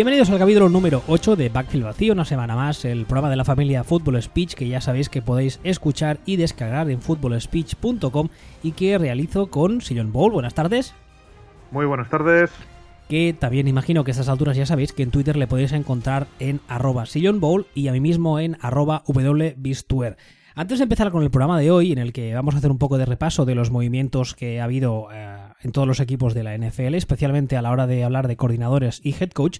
Bienvenidos al capítulo número 8 de Backfield Vacío, una semana más, el programa de la familia Football Speech que ya sabéis que podéis escuchar y descargar en footballspeech.com y que realizo con Sillon Bowl. Buenas tardes. Muy buenas tardes. Que también imagino que a estas alturas ya sabéis que en Twitter le podéis encontrar en arroba Sillon Bowl y a mí mismo en arroba wbistuer. Antes de empezar con el programa de hoy, en el que vamos a hacer un poco de repaso de los movimientos que ha habido eh, en todos los equipos de la NFL, especialmente a la hora de hablar de coordinadores y head coach,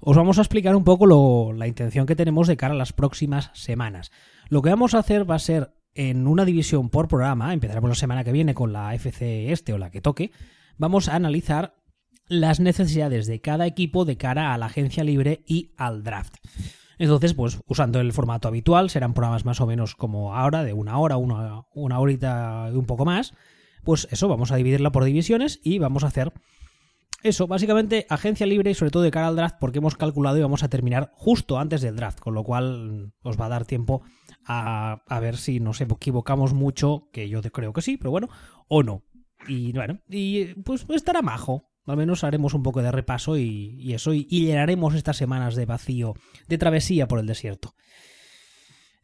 os vamos a explicar un poco la intención que tenemos de cara a las próximas semanas. Lo que vamos a hacer va a ser en una división por programa, empezaremos la semana que viene con la FC este o la que toque, vamos a analizar las necesidades de cada equipo de cara a la agencia libre y al draft. Entonces, pues usando el formato habitual, serán programas más o menos como ahora, de una hora, una, una horita y un poco más. Pues eso, vamos a dividirla por divisiones y vamos a hacer eso, básicamente agencia libre y sobre todo de cara al draft porque hemos calculado y vamos a terminar justo antes del draft, con lo cual os va a dar tiempo a, a ver si nos equivocamos mucho, que yo creo que sí, pero bueno, o no. Y bueno, y pues estará majo. Al menos haremos un poco de repaso y, y eso, y llenaremos estas semanas de vacío, de travesía por el desierto.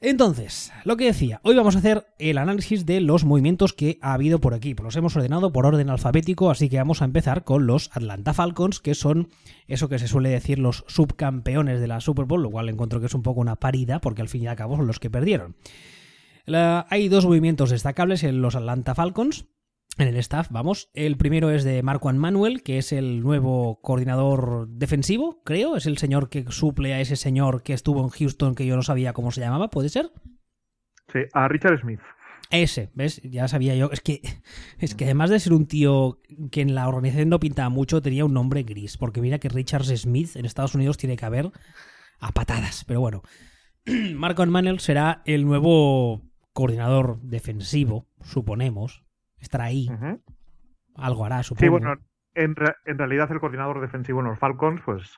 Entonces, lo que decía, hoy vamos a hacer el análisis de los movimientos que ha habido por equipo. Los hemos ordenado por orden alfabético, así que vamos a empezar con los Atlanta Falcons, que son eso que se suele decir los subcampeones de la Super Bowl, lo cual encuentro que es un poco una parida, porque al fin y al cabo son los que perdieron. Hay dos movimientos destacables en los Atlanta Falcons en el staff, vamos. El primero es de Marco Manuel, que es el nuevo coordinador defensivo, creo. Es el señor que suple a ese señor que estuvo en Houston, que yo no sabía cómo se llamaba, ¿puede ser? Sí, a Richard Smith. Ese, ¿ves? Ya sabía yo. Es que, es que además de ser un tío que en la organización no pintaba mucho, tenía un nombre gris. Porque mira que Richard Smith en Estados Unidos tiene que haber a patadas. Pero bueno, Marco Manuel será el nuevo coordinador defensivo, suponemos estará ahí. Uh -huh. Algo hará, supongo. Sí, bueno, en, en, realidad el coordinador defensivo en los Falcons, pues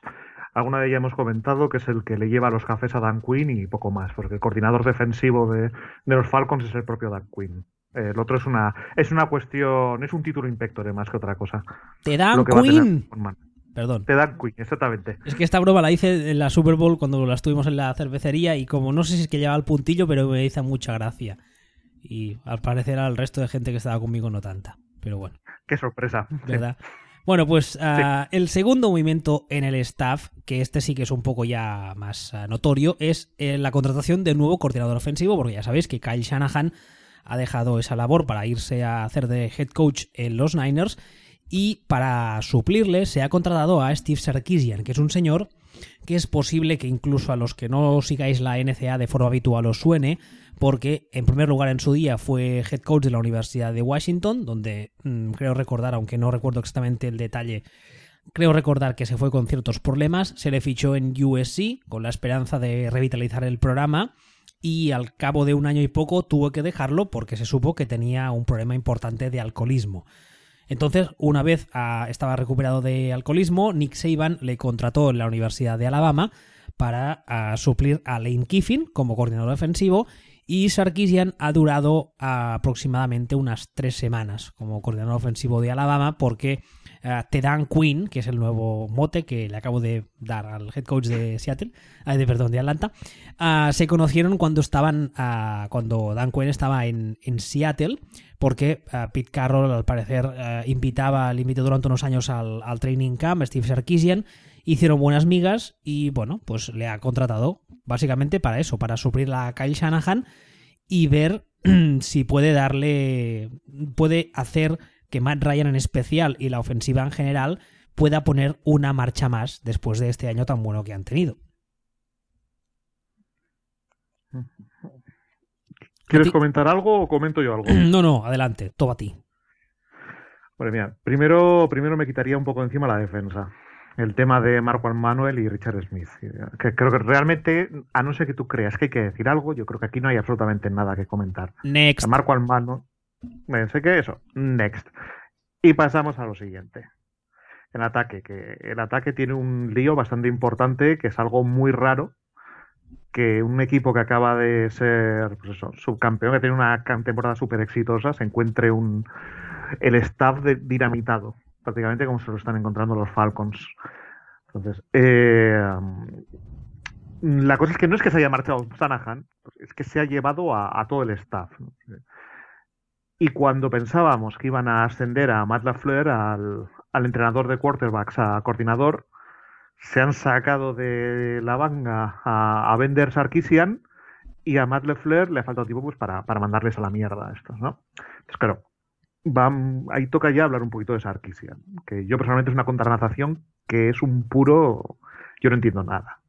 alguna de ellas hemos comentado que es el que le lleva los cafés a Dan Quinn y poco más, porque el coordinador defensivo de, de los Falcons es el propio Dan Quinn. El otro es una es una cuestión, es un título inspector más que otra cosa. Te dan Quinn. Perdón. Te dan Quinn, exactamente. Es que esta broma la hice en la Super Bowl cuando la estuvimos en la cervecería y como no sé si es que lleva el puntillo, pero me hizo mucha gracia y al parecer al resto de gente que estaba conmigo no tanta. Pero bueno. Qué sorpresa. ¿Verdad? Bueno, pues uh, sí. el segundo movimiento en el staff, que este sí que es un poco ya más uh, notorio, es eh, la contratación de nuevo coordinador ofensivo, porque ya sabéis que Kyle Shanahan ha dejado esa labor para irse a hacer de head coach en los Niners y para suplirle se ha contratado a Steve Sarkisian, que es un señor que es posible que incluso a los que no sigáis la NCA de forma habitual os suene, porque en primer lugar en su día fue head coach de la Universidad de Washington, donde mmm, creo recordar, aunque no recuerdo exactamente el detalle, creo recordar que se fue con ciertos problemas, se le fichó en USC con la esperanza de revitalizar el programa y al cabo de un año y poco tuvo que dejarlo porque se supo que tenía un problema importante de alcoholismo. Entonces, una vez uh, estaba recuperado de alcoholismo, Nick Saban le contrató en la Universidad de Alabama para uh, suplir a Lane Kiffin como coordinador defensivo y Sarkisian ha durado aproximadamente unas tres semanas como coordinador ofensivo de Alabama porque uh, Tedan Quinn, que es el nuevo mote que le acabo de dar al head coach de Seattle, uh, de perdón, de Atlanta, se conocieron cuando estaban, cuando Dan Quinn estaba en, en Seattle porque Pete Carroll al parecer invitaba, le invitó durante unos años al, al training camp, Steve Sarkisian, hicieron buenas migas y bueno, pues le ha contratado básicamente para eso, para suplir a Kyle Shanahan y ver si puede darle, puede hacer que Matt Ryan en especial y la ofensiva en general pueda poner una marcha más después de este año tan bueno que han tenido. ¿Quieres comentar algo o comento yo algo? No, no, adelante, todo a ti. Bueno, mira, primero, primero me quitaría un poco encima la defensa el tema de Marco Manuel y Richard Smith. Que creo que realmente, a no ser que tú creas que hay que decir algo, yo creo que aquí no hay absolutamente nada que comentar. Next. A Marco Manuel, sé que eso, next. Y pasamos a lo siguiente. El ataque, que el ataque tiene un lío bastante importante, que es algo muy raro, que un equipo que acaba de ser pues eso, subcampeón, que tiene una temporada súper exitosa, se encuentre un el staff dinamitado prácticamente como se lo están encontrando los Falcons. Entonces, eh, la cosa es que no es que se haya marchado Shanahan, es que se ha llevado a, todo el staff. Y cuando pensábamos que iban a ascender a Matt LaFleur, al, al entrenador de quarterbacks, a coordinador, se han sacado de la banga a, a Bender Sarkisian y a Matt LeFleur le ha faltado tiempo pues, para, mandarles a la mierda a estos, ¿no? Entonces, claro, ahí toca ya hablar un poquito de Sarkisian, que yo personalmente es una contranazación que es un puro... Yo no entiendo nada.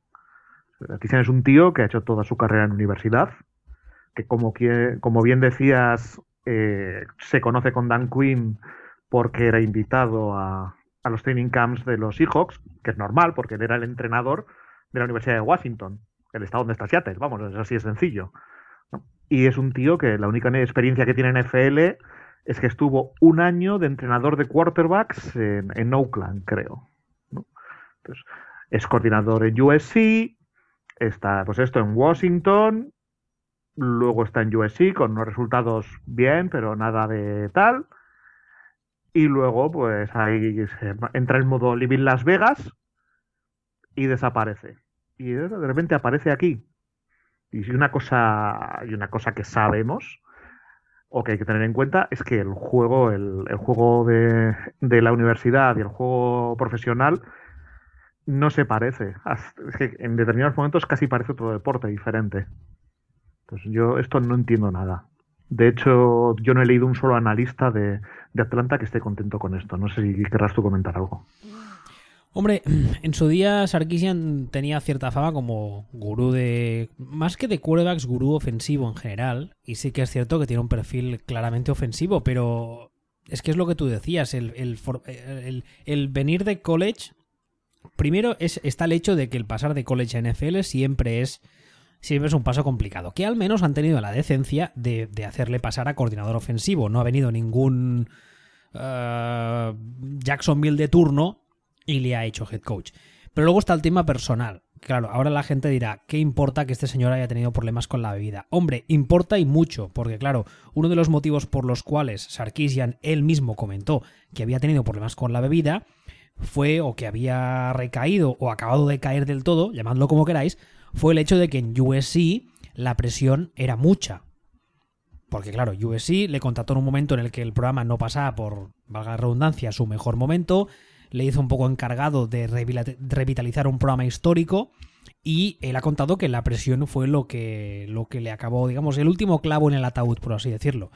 Sarkisian es un tío que ha hecho toda su carrera en universidad, que como, como bien decías, eh, se conoce con Dan Quinn porque era invitado a, a los training camps de los Seahawks, que es normal porque él era el entrenador de la Universidad de Washington, el estado donde está Seattle, vamos, es así es sencillo. Y es un tío que la única experiencia que tiene en FL es que estuvo un año de entrenador de quarterbacks en, Oakland, creo. Es coordinador en USC, está, pues esto, en Washington, luego está en USC con unos resultados bien, pero nada de tal y luego, pues ahí entra en modo Living Las Vegas y desaparece. Y de repente aparece aquí. Y una cosa, y una cosa que sabemos, o que hay que tener en cuenta, es que el juego, el, juego de, de, la universidad y el juego profesional no se parece. Es que en determinados momentos casi parece otro deporte diferente. Pues yo esto no entiendo nada. De hecho, yo no he leído un solo analista de, Atlanta que esté contento con esto. No sé si querrás tú comentar algo. Hombre, en su día Sarkisian tenía cierta fama como gurú de... Más que de quarterbacks, gurú ofensivo en general. Y sí que es cierto que tiene un perfil claramente ofensivo, pero es que es lo que tú decías, el, el, venir de college... Primero es, está el hecho de que el pasar de college a NFL siempre es siempre es un paso complicado. Que al menos han tenido la decencia de, hacerle pasar a coordinador ofensivo. No ha venido ningún uh, Jacksonville de turno y le ha hecho head coach. Pero luego está el tema personal. Claro, ahora la gente dirá, ¿qué importa que este señor haya tenido problemas con la bebida? Hombre, importa y mucho, porque claro, uno de los motivos por los cuales Sarkisian él mismo comentó que había tenido problemas con la bebida fue o que había recaído o acabado de caer del todo, llamadlo como queráis, fue el hecho de que en USC la presión era mucha. Porque claro, USC le contrató en un momento en el que el programa no pasaba por, valga la redundancia, su mejor momento, le hizo un poco encargado de revitalizar un programa histórico y él ha contado que la presión fue lo que, lo que le acabó, digamos, el último clavo en el ataúd, por así decirlo.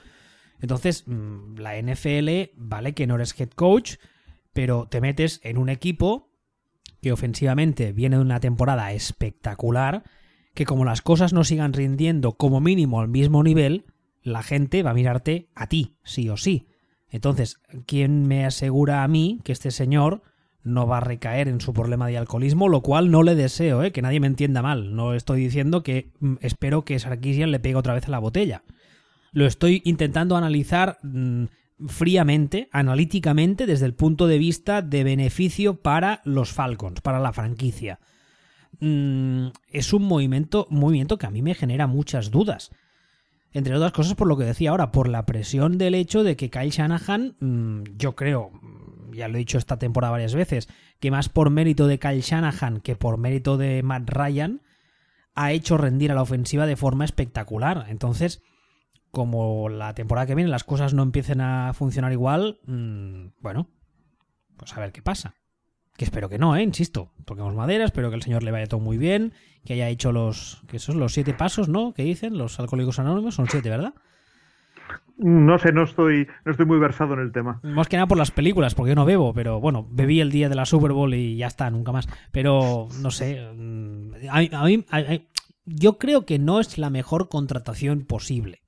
Entonces, mm, la NFL, vale que no eres head coach, pero te metes en un equipo que ofensivamente viene de una temporada espectacular, que como las cosas no sigan rindiendo como mínimo al mismo nivel, la gente va a mirarte a ti, sí o sí. Entonces, ¿quién me asegura a mí que este señor no va a recaer en su problema de alcoholismo? Lo cual no le deseo, ¿eh? que nadie me entienda mal. No estoy diciendo que mm, espero que Sarkisian le pegue otra vez a la botella. Lo estoy intentando analizar mm, fríamente, analíticamente, desde el punto de vista de beneficio para los Falcons, para la franquicia. Mm, es un movimiento, movimiento que a mí me genera muchas dudas. Entre otras cosas, por lo que decía ahora, por la presión del hecho de que Kyle Shanahan, mm, yo creo, mm, ya lo he dicho esta temporada varias veces, que más por mérito de Kyle Shanahan que por mérito de Matt Ryan, ha hecho rendir a la ofensiva de forma espectacular. Entonces, como la temporada que viene las cosas no empiecen a funcionar igual, mm, bueno, pues a ver qué pasa. Que espero que no, ¿eh? Insisto, toquemos madera, espero que el señor le vaya todo muy bien, que haya hecho los, que esos los siete pasos, ¿no? Que dicen los alcohólicos anónimos, son siete, ¿verdad? No sé, no estoy, no estoy muy versado en el tema. Más que nada por las películas, porque yo no bebo, pero bueno, bebí el día de la Super Bowl y ya está, nunca más. Pero no sé, mm, a mí, yo creo que no es la mejor contratación posible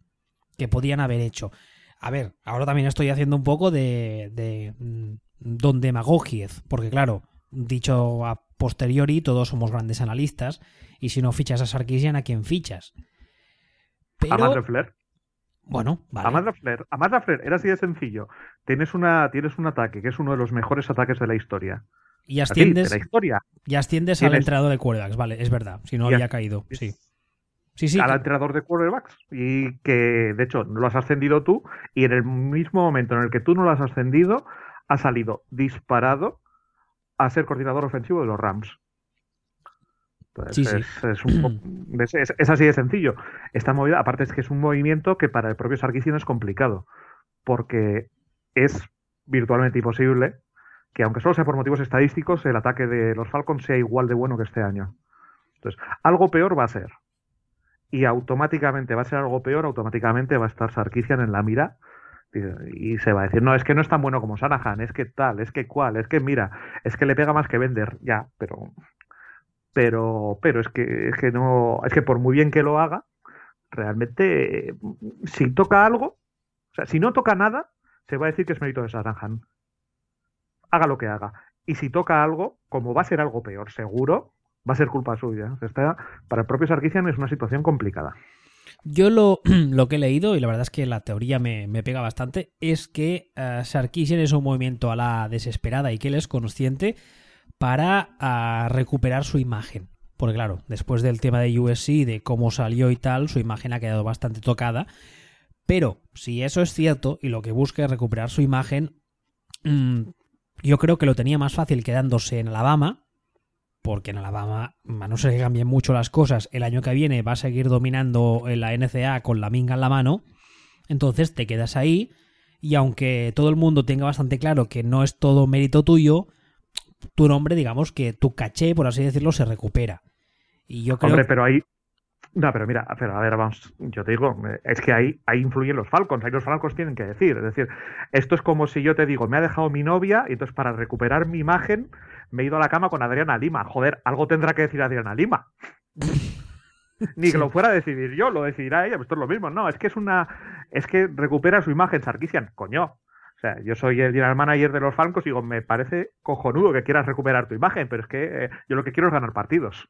que podían haber hecho. A ver, ahora también estoy haciendo un poco de, de mm, don demagogiez, porque claro, dicho a posteriori, todos somos grandes analistas, y si no fichas a Sarkisian, ¿a quién fichas? Pero... A Flair. Bueno, vale. A Matt Flair, era así de sencillo. Tienes, una, tienes un ataque que es uno de los mejores ataques de la historia. Y asciendes, la historia. Y asciendes al entrenador de cuerdas, vale, es verdad. Si no había caído, sí sí, sí, al entrenador de quarterbacks y que de hecho no lo has ascendido tú y en el mismo momento en el que tú no lo has ascendido ha salido disparado a ser coordinador ofensivo de los Rams. Es, así de sencillo. Esta movida, aparte es que es un movimiento que para el propio Sarkisian es complicado, porque es virtualmente imposible que, aunque solo sea por motivos estadísticos, el ataque de los Falcons sea igual de bueno que este año. Entonces, algo peor va a ser. Y automáticamente va a ser algo peor, automáticamente va a estar Sarkisian en la mira y se va a decir, no, es que no es tan bueno como Sanahan, es que tal, es que cual, es que mira, es que le pega más que vender, ya, pero pero, pero es que, es que no, es que por muy bien que lo haga, realmente, si toca algo, o sea, si no toca nada, se va a decir que es mérito de Saranjan. Haga lo que haga. Y si toca algo, como va a ser algo peor, seguro, va a ser culpa suya. Para el propio Sarkisian es una situación complicada. Yo lo, lo, que he leído, y la verdad es que la teoría me, pega bastante, es que uh, Sarkisian es un movimiento a la desesperada y que él es consciente para recuperar su imagen. Porque claro, después del tema de USC, de cómo salió y tal, su imagen ha quedado bastante tocada. Pero si eso es cierto y lo que busca es recuperar su imagen, mm, yo creo que lo tenía más fácil quedándose en Alabama, porque en Alabama, a no ser que cambien mucho las cosas, el año que viene va a seguir dominando la NCA con la minga en la mano. Entonces te quedas ahí y aunque todo el mundo tenga bastante claro que no es todo mérito tuyo, tu nombre, digamos que tu caché, por así decirlo, se recupera. Y yo creo... Hombre, pero ahí... No, pero mira, pero a ver, vamos, yo te digo, es que ahí, ahí influyen los Falcons, ahí los Falcons tienen que decir, es decir, esto es como si yo te digo, me ha dejado mi novia y entonces para recuperar mi imagen me he ido a la cama con Adriana Lima. Joder, algo tendrá que decir Adriana Lima. Ni que lo fuera a decidir yo, lo decidirá ella, pues esto es lo mismo. No, es que es una. Es que recupera su imagen, Sarkisian. Coño, o sea, yo soy el general manager de los Falcons y digo, me parece cojonudo que quieras recuperar tu imagen, pero es que eh, yo lo que quiero es ganar partidos.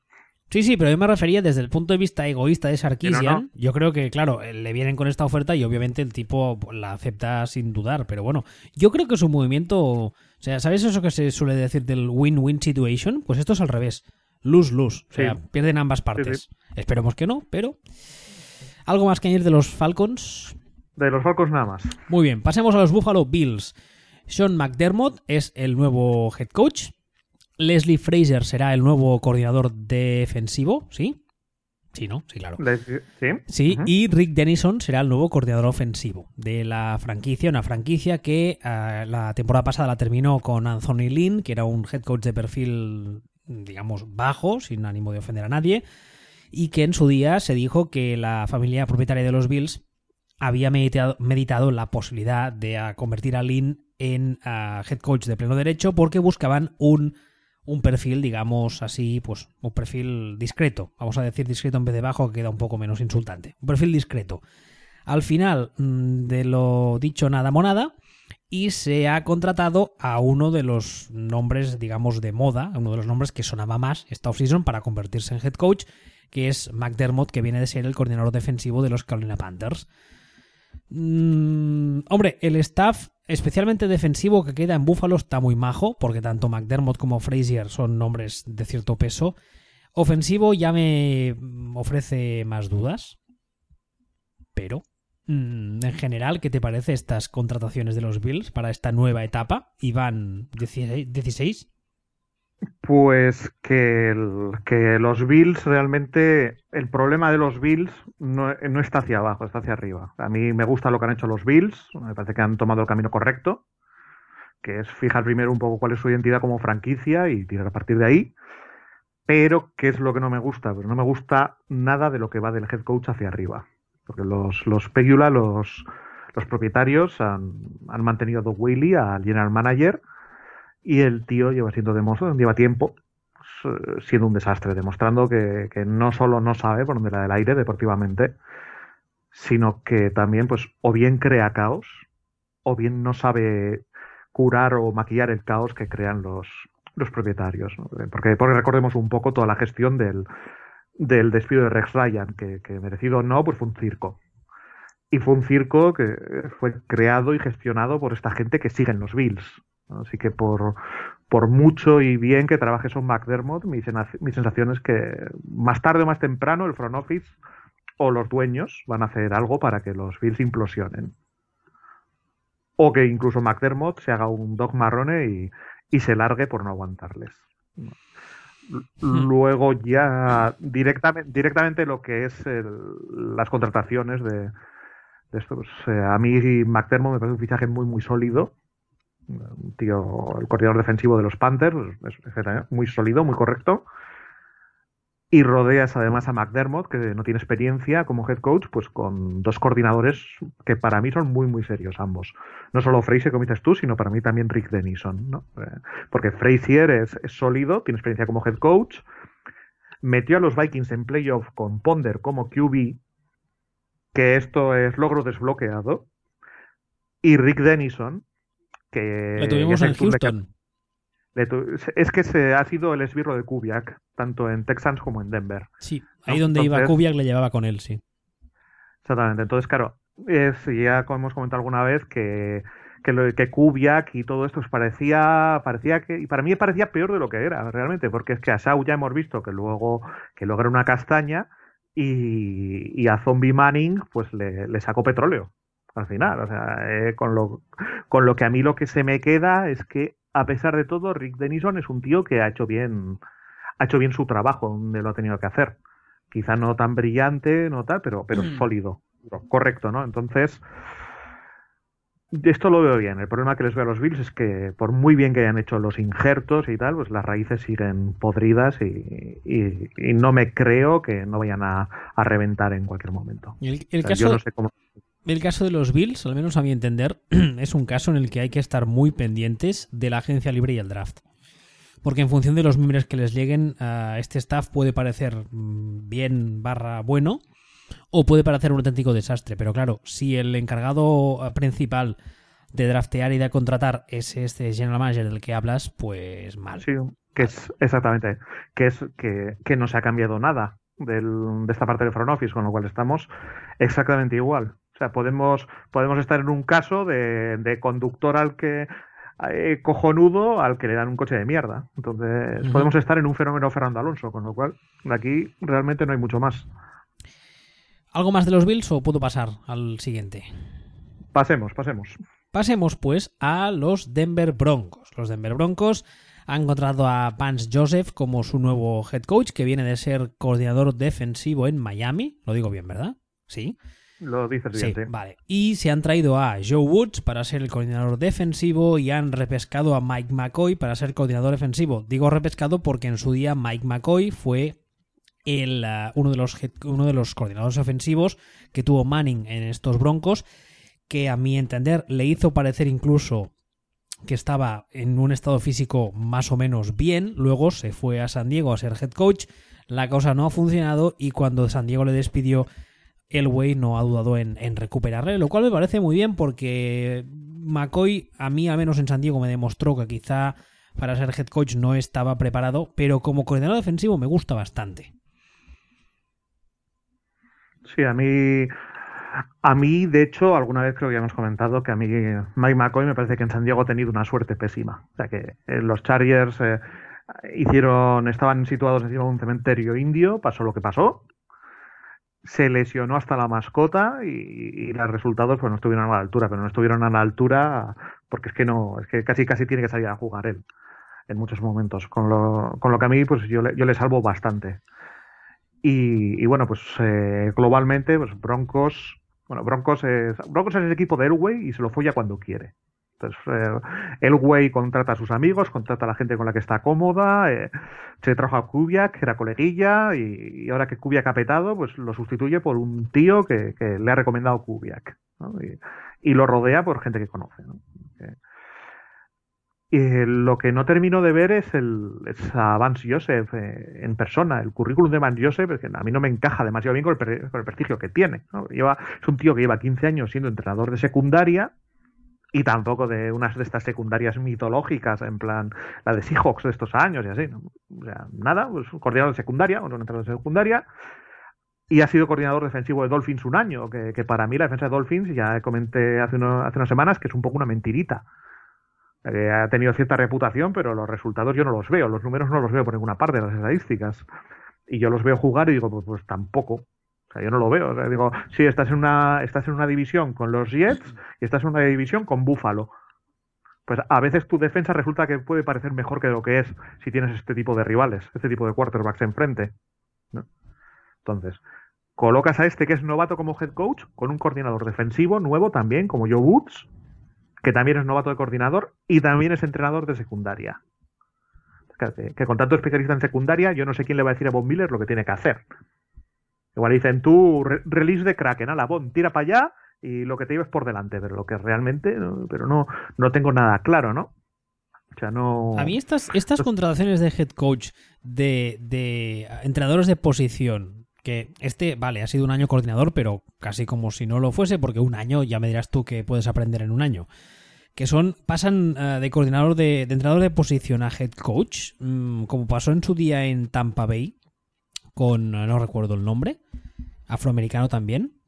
Sí, sí, pero yo me refería desde el punto de vista egoísta de Sarkisian. Yo creo que, claro, eh, le vienen con esta oferta y obviamente el tipo la acepta sin dudar. Pero bueno, yo creo que es un movimiento. O sea, ¿sabes eso que se suele decir del win-win situation? Pues esto es al revés. Lose-lose. O sea, pierden ambas partes. Esperemos que no, pero. ¿Algo más que añadir de los Falcons? De los Falcons nada más. Muy bien, pasemos a los Buffalo Bills. Sean McDermott es el nuevo head coach. Leslie Fraser será el nuevo coordinador defensivo, ¿sí? Sí, ¿no? Sí, claro. sí. Sí, y Rick Denison será el nuevo coordinador ofensivo de la franquicia, una franquicia que eh, la temporada pasada la terminó con Anthony Lynn, que era un head coach de perfil, digamos, bajo, sin ánimo de ofender a nadie, y que en su día se dijo que la familia propietaria de los Bills había meditado, la posibilidad de ah, convertir a Lin en ah, head coach de pleno derecho porque buscaban un, un, perfil, digamos así, pues un perfil discreto. Vamos a decir discreto en vez de bajo, que queda un poco menos insultante. Un perfil discreto. Al final mm, de lo dicho, nada monada. Y se ha contratado a uno de los nombres, digamos, de moda, uno de los nombres que sonaba más esta offseason para convertirse en head coach, que es McDermott, que viene de ser el coordinador defensivo de los Carolina Panthers. Mm, hombre, el staff, especialmente defensivo que queda en Buffalo, está muy majo, porque tanto McDermott como Frazier son nombres de cierto peso. Ofensivo ya me ofrece más dudas. Pero, mm, en general, ¿qué te parece estas contrataciones de los Bills para esta nueva etapa? ¿Y van 16? Pues que, que, los Bills realmente, el problema de los Bills no, está hacia abajo, está hacia arriba. A mí me gusta lo que han hecho los Bills, me parece que han tomado el camino correcto, que es fijar primero un poco cuál es su identidad como franquicia y tirar a partir de ahí. Pero, ¿qué es lo que no me gusta? Pues no me gusta nada de lo que va del head coach hacia arriba. Porque los, los Pegula, los, los propietarios, han, han mantenido a Doug Whaley, al general manager, y el tío lleva siendo de lleva tiempo siendo un desastre, demostrando que, no solo no sabe por dónde da el aire deportivamente, sino que también, pues, o bien crea caos, o bien no sabe curar o maquillar el caos que crean los, los propietarios. Porque, porque recordemos un poco toda la gestión del, del despido de Rex Ryan, que, que merecido o no, pues fue un circo. Y fue un circo que fue creado y gestionado por esta gente que sigue en los Bills. Así que por, por mucho y bien que trabaje son McDermott, mi, mi sensación es que más tarde o más temprano el front office o los dueños van a hacer algo para que los Bills implosionen. O que incluso McDermott se haga un dog marrone y, y se largue por no aguantarles. Luego ya directamente, directamente lo que es las contrataciones de, esto. Pues, eh, a mí McDermott me parece un fichaje muy muy sólido. Tío, el coordinador defensivo de los Panthers, es, muy sólido, muy correcto y rodeas además a McDermott, que no tiene experiencia como head coach, pues con dos coordinadores que para mí son muy, muy serios ambos. No solo Frazier, como dices tú, sino para mí también Rick Denison, ¿no? Eh, porque Frazier es, sólido, tiene experiencia como head coach, metió a los Vikings en playoff con Ponder como QB, que esto es logro desbloqueado, y Rick Denison, que... Lo tuvimos en Houston. Es que se ha sido el esbirro de Kubiak, tanto en Texans como en Denver. Sí, ahí donde iba Kubiak le llevaba con él, sí. Exactamente. Entonces, claro, es, ya hemos comentado alguna vez que, que, lo, que Kubiak y todo esto parecía, parecía que, y para mí parecía peor de lo que era, realmente, porque es que a Sau ya hemos visto que luego, que luego era una castaña y, a Zombie Manning pues le, le sacó petróleo al final. O sea, eh, con, lo, con lo que a mí lo que se me queda es que a pesar de todo, Rick Denison es un tío que ha hecho bien, ha hecho bien su trabajo donde lo ha tenido que hacer. Quizá no tan brillante, no tal, pero, pero mm. sólido, correcto, ¿no? Entonces, esto lo veo bien. El problema que les veo a los Bills es que por muy bien que hayan hecho los injertos y tal, pues las raíces siguen podridas y, no me creo que no vayan a, reventar en cualquier momento. El, caso... Yo no sé cómo el caso de los Bills, al menos a mi entender, es un caso en el que hay que estar muy pendientes de la agencia libre y el draft. Porque en función de los miembros que les lleguen, a este staff puede parecer mm, bien barra bueno o puede parecer un auténtico desastre. Pero claro, si el encargado eh, principal de draftear y de contratar es este general manager del que hablas, pues mal. Sí, que es exactamente, que es que, que no se ha cambiado nada de esta parte del front office, con lo cual estamos exactamente igual podemos, podemos estar en un caso de, conductor al que eh, cojonudo al que le dan un coche de mierda. Entonces, podemos estar en un fenómeno Fernando Alonso, con lo cual de aquí realmente no hay mucho más. ¿Algo más de los Bills o puedo pasar al siguiente? Pasemos, pasemos. Pasemos pues a los Denver Broncos. Los Denver Broncos han encontrado a Vance Joseph como su nuevo head coach, que viene de ser coordinador defensivo en Miami. Lo digo bien, ¿verdad? Sí. Lo dices bien, sí, Vale. Y se han traído a Joe Woods para ser el coordinador defensivo y han repescado a Mike McCoy para ser coordinador defensivo. Digo repescado porque en su día Mike McCoy fue el, uh, uno, de los, uno de los coordinadores ofensivos que tuvo Manning en estos Broncos, que a mi entender le hizo parecer incluso que estaba en un estado físico más o menos bien, luego se fue a San Diego a ser head coach, la cosa no ha funcionado y cuando San Diego le despidió Elway no ha dudado en, recuperarle, lo cual me parece muy bien porque McCoy, a mí al menos en San Diego, me demostró que quizá para ser head coach no estaba preparado, pero como coordinador defensivo me gusta bastante. Sí, a mí, a mí, de hecho, alguna vez creo que ya hemos comentado que a mí Mike McCoy me parece que en San Diego ha tenido una suerte pésima. O sea que eh, los Chargers eh, hicieron, estaban situados encima de un cementerio indio, pasó lo que pasó, se lesionó hasta la mascota y, los resultados pues no estuvieron a la altura, pero no estuvieron a la altura porque es que no, es que casi casi tiene que salir a jugar él en muchos momentos, con lo, con lo que a mí pues yo le, yo le salvo bastante. Y, bueno, pues eh, globalmente, pues Broncos, bueno, Broncos es, Broncos es el equipo de Elway y se lo folla cuando quiere. Eh, el güey contrata a sus amigos, contrata a la gente con la que está cómoda, eh, se trajo a Kubiak, que era coleguilla, y, ahora que Kubiak ha petado, pues lo sustituye por un tío que, le ha recomendado Kubiak. Y, lo rodea por gente que conoce. Y lo que no termino de ver es, el, a Vance Joseph eh, en persona. El currículum de Vance Joseph es que a mí no me encaja demasiado bien con el, prestigio que tiene. Es un tío que lleva 15 años siendo entrenador de secundaria y tampoco de unas de estas secundarias mitológicas, en plan la de Seahawks de estos años y así. O sea, nada, pues coordinador de secundaria, un entrenador de secundaria, y ha sido coordinador defensivo de Dolphins un año, que, para mí la defensa de Dolphins, ya comenté hace, hace unas semanas, que es un poco una mentirita. Eh, ha tenido cierta reputación, pero los resultados yo no los veo, los números no los veo por ninguna parte, las estadísticas. Y yo los veo jugar y digo, pues, pues tampoco yo no lo veo. digo, sí, estás en una, estás en una división con los Jets y estás en una división con Buffalo. pues a veces tu defensa resulta que puede parecer mejor que lo que es si tienes este tipo de rivales, este tipo de quarterbacks enfrente. ¿no? Entonces, colocas a este que es novato como head coach con un coordinador defensivo nuevo también, como Joe Woods, que también es novato de coordinador y también es entrenador de secundaria. Que, que con tanto especialista en secundaria, yo no sé quién le va a decir a Bob Miller lo que tiene que hacer. Igual dicen tú, re- release de Kraken, a la Bon, tira para allá y lo que te lleves por delante, pero lo que realmente, no- pero no, no tengo nada claro, ¿no? O sea, no. A mí estas, estas Pues- contrataciones de head coach de, de entrenadores de posición, que este, vale, ha sido un año coordinador, pero casi como si no lo fuese, porque un año ya me dirás tú que puedes aprender en un año. Que son, pasan eh, de coordinador de, de entrenador de posición a head coach, mm, como pasó en su día en Tampa Bay, con, no recuerdo el nombre, afroamericano también,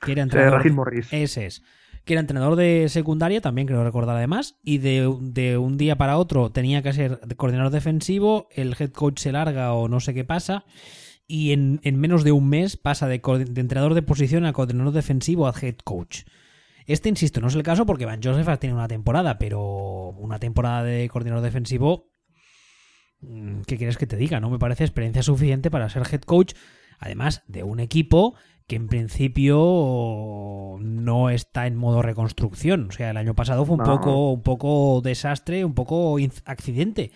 que era entrenador. Morris. Ese es. Que era entrenador de secundaria, también creo recordar además, y de, de un día para otro tenía que ser coordinador defensivo, el head coach se larga o no sé qué pasa, y en, en menos de un mes pasa de, de entrenador de posición a coordinador defensivo a head coach. Este, insisto, no es el caso porque Van Joseph tiene una temporada, pero una temporada de coordinador defensivo, ¿qué quieres que te diga? No me parece experiencia suficiente para ser head coach, además de un equipo que en principio no está en modo reconstrucción. O sea, el año pasado fue un No. poco, un poco desastre, un poco accidente.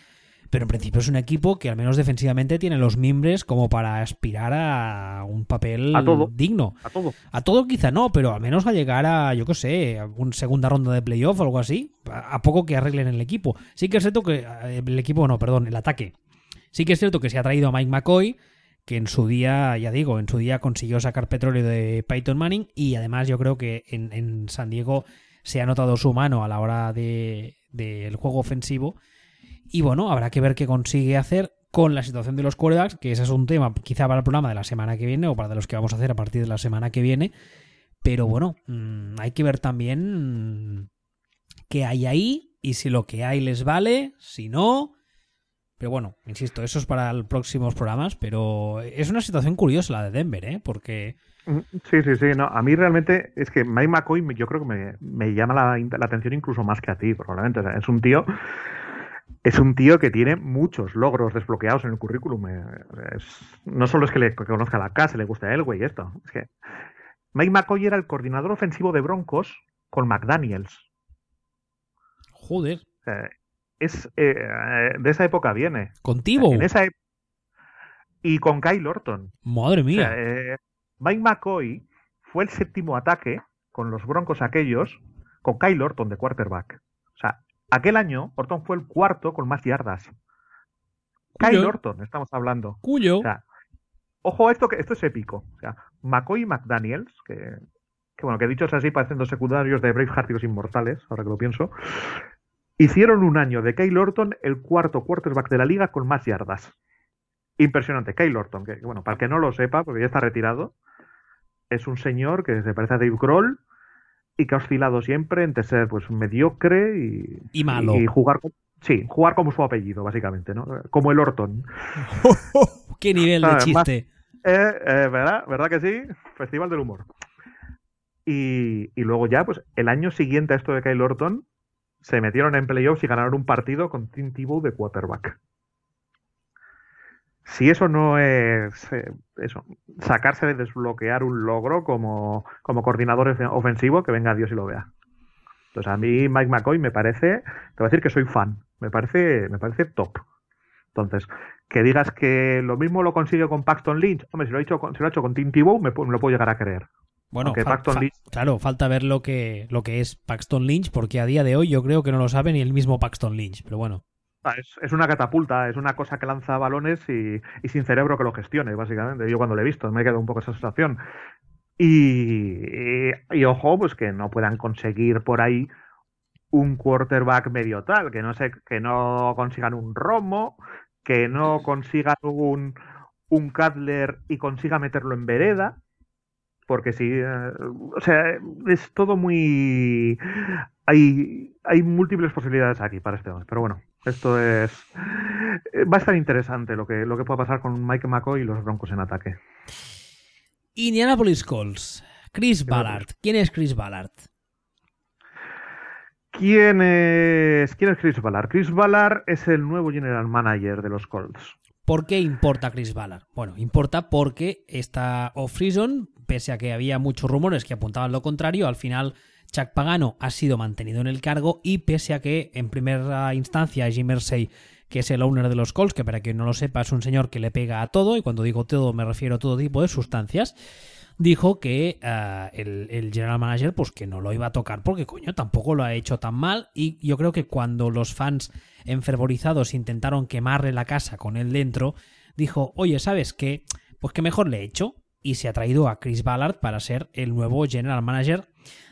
Pero en principio es un equipo que al menos defensivamente tiene los mimbres como para aspirar a un papel A todo. digno. A todo. A todo quizá no, pero al menos a llegar a, yo qué sé, a una segunda ronda de playoff o algo así. A, poco que arreglen el equipo. Sí que es cierto que eh, el equipo, no, perdón, el ataque. Sí que es cierto que se ha traído a Mike McCoy, que en su día, ya digo, en su día consiguió sacar petróleo de Peyton Manning y además yo creo que en, en San Diego se ha notado su mano a la hora de- del juego ofensivo. Y bueno, habrá que ver qué consigue hacer con la situación de los quarterbacks, que ese es un tema quizá para el programa de la semana que viene o para los que vamos a hacer a partir de la semana que viene. Pero bueno, mm, hay que ver también qué hay ahí y si lo que hay les vale, si no. Pero bueno, insisto, eso es para los próximos programas, pero es una situación curiosa la de Denver, ¿eh? Porque Mm, Sí, sí, sí. No, a mí realmente es que Mike McCoy yo creo que me, me llama la, la atención incluso más que a ti, probablemente. O sea, es un tío. Es un tío que tiene muchos logros desbloqueados en el currículum. eh, es- no solo es que le que conozca la casa, le guste a él, güey, esto. Es que Mike McCoy era el coordinador ofensivo de Broncos con McDaniels. joder, es, eh, eh, de esa época viene. contigo. En esa ep- y con Kyle Orton. Madre O mía. sea, eh, Mike McCoy fue el séptimo ataque con los Broncos aquellos con Kyle Orton de quarterback. O sea, aquel año Orton fue el cuarto con más yardas. Kyle Cuyo. Orton, estamos hablando. Cuyo. O sea, ojo a esto que esto es épico. O sea, McCoy y McDaniels, que, que bueno, que dichos así parecen dos secundarios de Braveheart y los Inmortales, ahora que lo pienso, hicieron un año de Kyle Orton el cuarto quarterback de la liga con más yardas. Impresionante. Kyle Orton, que bueno, para el que no lo sepa, porque ya está retirado, es un señor que se parece a Dave Grohl y que ha oscilado siempre entre ser pues mediocre y, Y malo. y jugar con- sí, jugar como su apellido, básicamente, ¿no? Como el Orton. ¡Qué nivel de Ah, más- chiste! Eh, eh, ¿verdad? ¿Verdad que sí? Festival del humor. Y, y luego ya, pues el año siguiente a esto de Kyle Orton, se metieron en playoffs y ganaron un partido con Tim Tebow de quarterback. Si eso no es eh, eso, sacarse de desbloquear un logro como, como coordinador ofe- ofensivo, que venga Dios y lo vea. Entonces a mí Mike McCoy me parece, te voy a decir que soy fan, me parece, me parece top. Entonces, que digas que lo mismo lo consigue con Paxton Lynch, hombre, si lo ha hecho con, si lo ha hecho con Tim Tebow, me, me lo puedo llegar a creer. Bueno, Aunque fa- Paxton fa- Lynch- claro, falta ver lo que, lo que es Paxton Lynch, porque a día de hoy yo creo que no lo sabe ni el mismo Paxton Lynch, pero bueno. Ah, Es, una catapulta, es una cosa que lanza balones y, sin cerebro que lo gestione, básicamente. Yo cuando lo he visto me he quedado un poco esa sensación. Y, y, ojo, pues que no puedan conseguir por ahí un quarterback medio tal, que no se, que no consigan un Romo, que no consigan un, un Cutler y consiga meterlo en vereda. Porque sí, eh, o sea, es todo muy... Hay, hay múltiples posibilidades aquí para este hombre, pero bueno, esto es... eh, Va a estar interesante lo que, lo que pueda pasar con Mike McCoy y los Broncos en ataque. Indianapolis Colts. Chris Ballard. ¿Quién es Chris Ballard? ¿Quién es, ¿Quién es Chris Ballard? Chris Ballard es el nuevo general manager de los Colts. ¿Por qué importa Chris Ballard? Bueno, importa porque esta off-season, pese a que había muchos rumores que apuntaban lo contrario, al final Chuck Pagano ha sido mantenido en el cargo y pese a que en primera instancia Jim Mersey, que es el owner de los Colts, que para quien no lo sepa es un señor que le pega a todo, y cuando digo todo me refiero a todo tipo de sustancias, dijo que uh, el, el, general manager pues que no lo iba a tocar porque coño tampoco lo ha hecho tan mal y yo creo que cuando los fans enfervorizados intentaron quemarle la casa con él dentro dijo oye sabes qué pues que mejor le he hecho y se ha traído a Chris Ballard para ser el nuevo general manager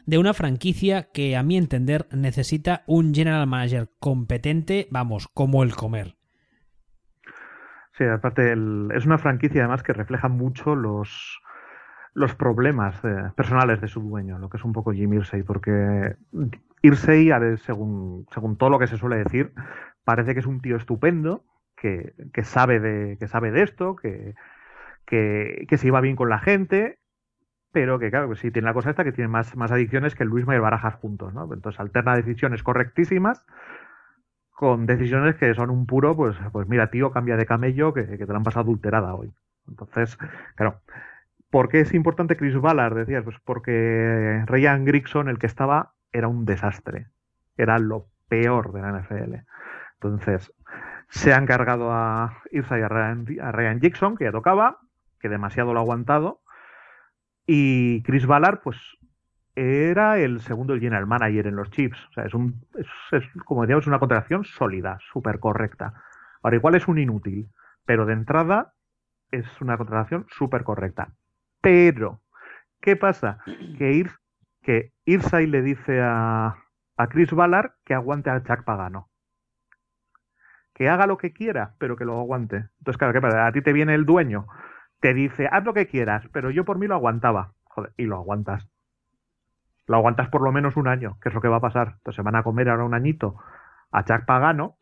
de una franquicia que a mi entender necesita un general manager competente vamos como el comer. Sí, aparte el, es una franquicia además que refleja mucho los, los problemas eh, personales de su dueño, lo que es un poco Jim Irsey, porque Irsey, según, según todo lo que se suele decir, parece que es un tío estupendo, que, que sabe, de, que sabe de esto, que, que, que, se iba bien con la gente, pero que claro, que sí tiene la cosa esta que tiene más, más adicciones que Luis Mayer Barajas juntos, ¿no? Entonces alterna decisiones correctísimas con decisiones que son un puro, pues, pues mira, tío, cambia de camello que, te la han pasado adulterada hoy. Entonces, claro, ¿Por qué es importante Chris Ballard? Decías, pues porque Ryan Grigson, el que estaba, era un desastre. Era lo peor de la NFL. Entonces, se han cargado a Irsa y a Ryan, a Gibson, que ya tocaba, que demasiado lo ha aguantado. Y Chris Ballard, pues, era el segundo general manager en los Chiefs. O sea, es, un, es, es como decíamos, una contratación sólida, súper correcta. Ahora, igual es un inútil, pero de entrada es una contratación súper correcta. Pero, ¿qué pasa? Que, Ir, que Irsay le dice a, a Chris Ballard que aguante al Chuck Pagano. Que haga lo que quiera, pero que lo aguante. Entonces, claro, ¿qué pasa? A ti te viene el dueño, te dice, haz lo que quieras, pero yo por mí lo aguantaba. Joder, y lo aguantas. Lo aguantas por lo menos un año, que es lo que va a pasar. Entonces se van a comer ahora un añito a Chuck Pagano.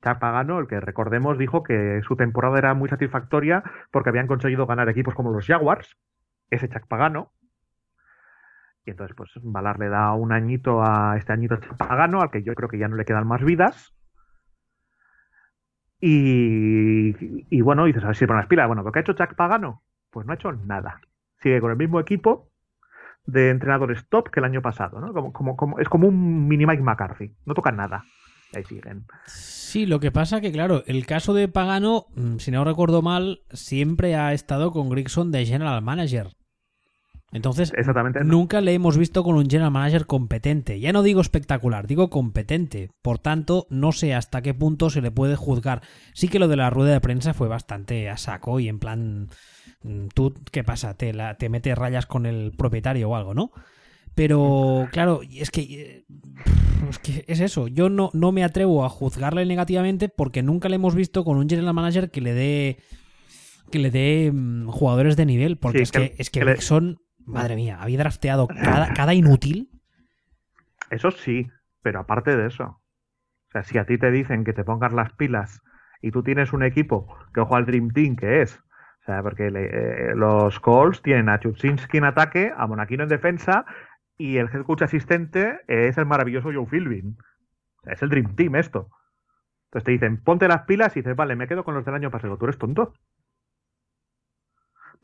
Chuck Pagano, el que recordemos, dijo que su temporada era muy satisfactoria porque habían conseguido ganar equipos como los Jaguars, ese Chuck Pagano. Y entonces, pues, Valar le da un añito a este añito Chuck Pagano, al que yo creo que ya no le quedan más vidas. Y, bueno, dices, a ver si pone las pilas. Bueno, ¿lo que ha hecho Chuck Pagano? Pues no ha hecho nada. Sigue con el mismo equipo de entrenadores top que el año pasado, ¿no? Como, como, como, es como un mini Mike McCarthy. No tocan nada. Ahí siguen. Sí, lo que pasa que, claro, el caso de Pagano, si no recuerdo mal, siempre ha estado con Grigson de General Manager. Entonces, Exactamente. nunca le hemos visto con un general manager competente. Ya no digo espectacular, digo competente. Por tanto, no sé hasta qué punto se le puede juzgar. Sí que lo de la rueda de prensa fue bastante a saco y en plan, ¿tú qué pasa? ¿Te, la, te metes rayas con el propietario o algo, no? Pero, claro, es que, es que es eso. Yo no, no me atrevo a juzgarle negativamente porque nunca le hemos visto con un general manager que le dé que le dé jugadores de nivel. Porque sí, es que, que, es que, que son Madre mía, había drafteado cada, cada, inútil. Eso sí, pero aparte de eso. O sea, si a ti te dicen que te pongas las pilas y tú tienes un equipo que ojo al Dream Team que es. O sea, porque le, eh, los Colts tienen a Chutzinski en ataque, a Monaquino en defensa y el head coach asistente es el maravilloso Joe Philbin. O sea, es el Dream Team esto. Entonces te dicen, ponte las pilas y dices, vale, me quedo con los del año pasado. ¿Tú eres tonto?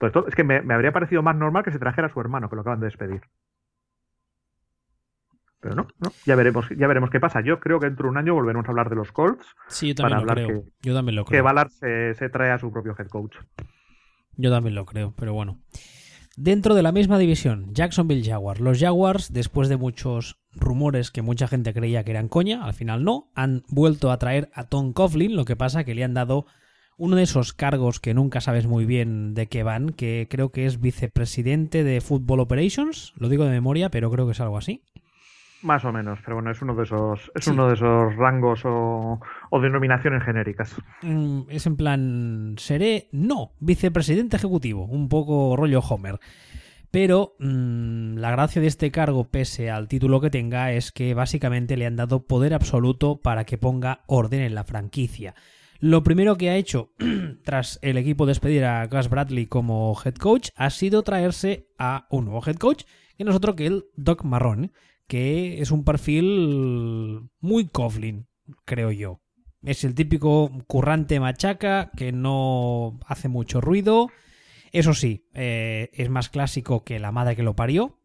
Pues todo, es que me, me, habría parecido más normal que se trajera a su hermano, que lo acaban de despedir. Pero no, no, ya veremos, ya veremos qué pasa. Yo creo que dentro de un año volveremos a hablar de los Colts. Sí, yo también para lo creo. Que, yo también lo creo. Que Ballard se, se, trae a su propio head coach. Yo también lo creo, pero bueno. Dentro de la misma división, Jacksonville Jaguars. Los Jaguars, después de muchos rumores que mucha gente creía que eran coña, al final no, han vuelto a traer a Tom Coughlin, lo que pasa que le han dado uno de esos cargos que nunca sabes muy bien de qué van, que creo que es vicepresidente de Football Operations, lo digo de memoria, pero creo que es algo así. Más o menos, pero bueno, es uno de esos, es sí. uno de esos rangos o, o, denominaciones genéricas. Mm, es en plan, seré, no, vicepresidente ejecutivo, un poco rollo Homer. Pero mmm, la gracia de este cargo, pese al título que tenga, es que básicamente le han dado poder absoluto para que ponga orden en la franquicia. Lo primero que ha hecho tras el equipo despedir a Gus Bradley como head coach ha sido traerse a un nuevo head coach, que no es otro que el Doc Marrón, que es un perfil muy Coughlin, creo yo. Es el típico currante machaca que no hace mucho ruido. Eso sí, eh, es más clásico que la madre que lo parió.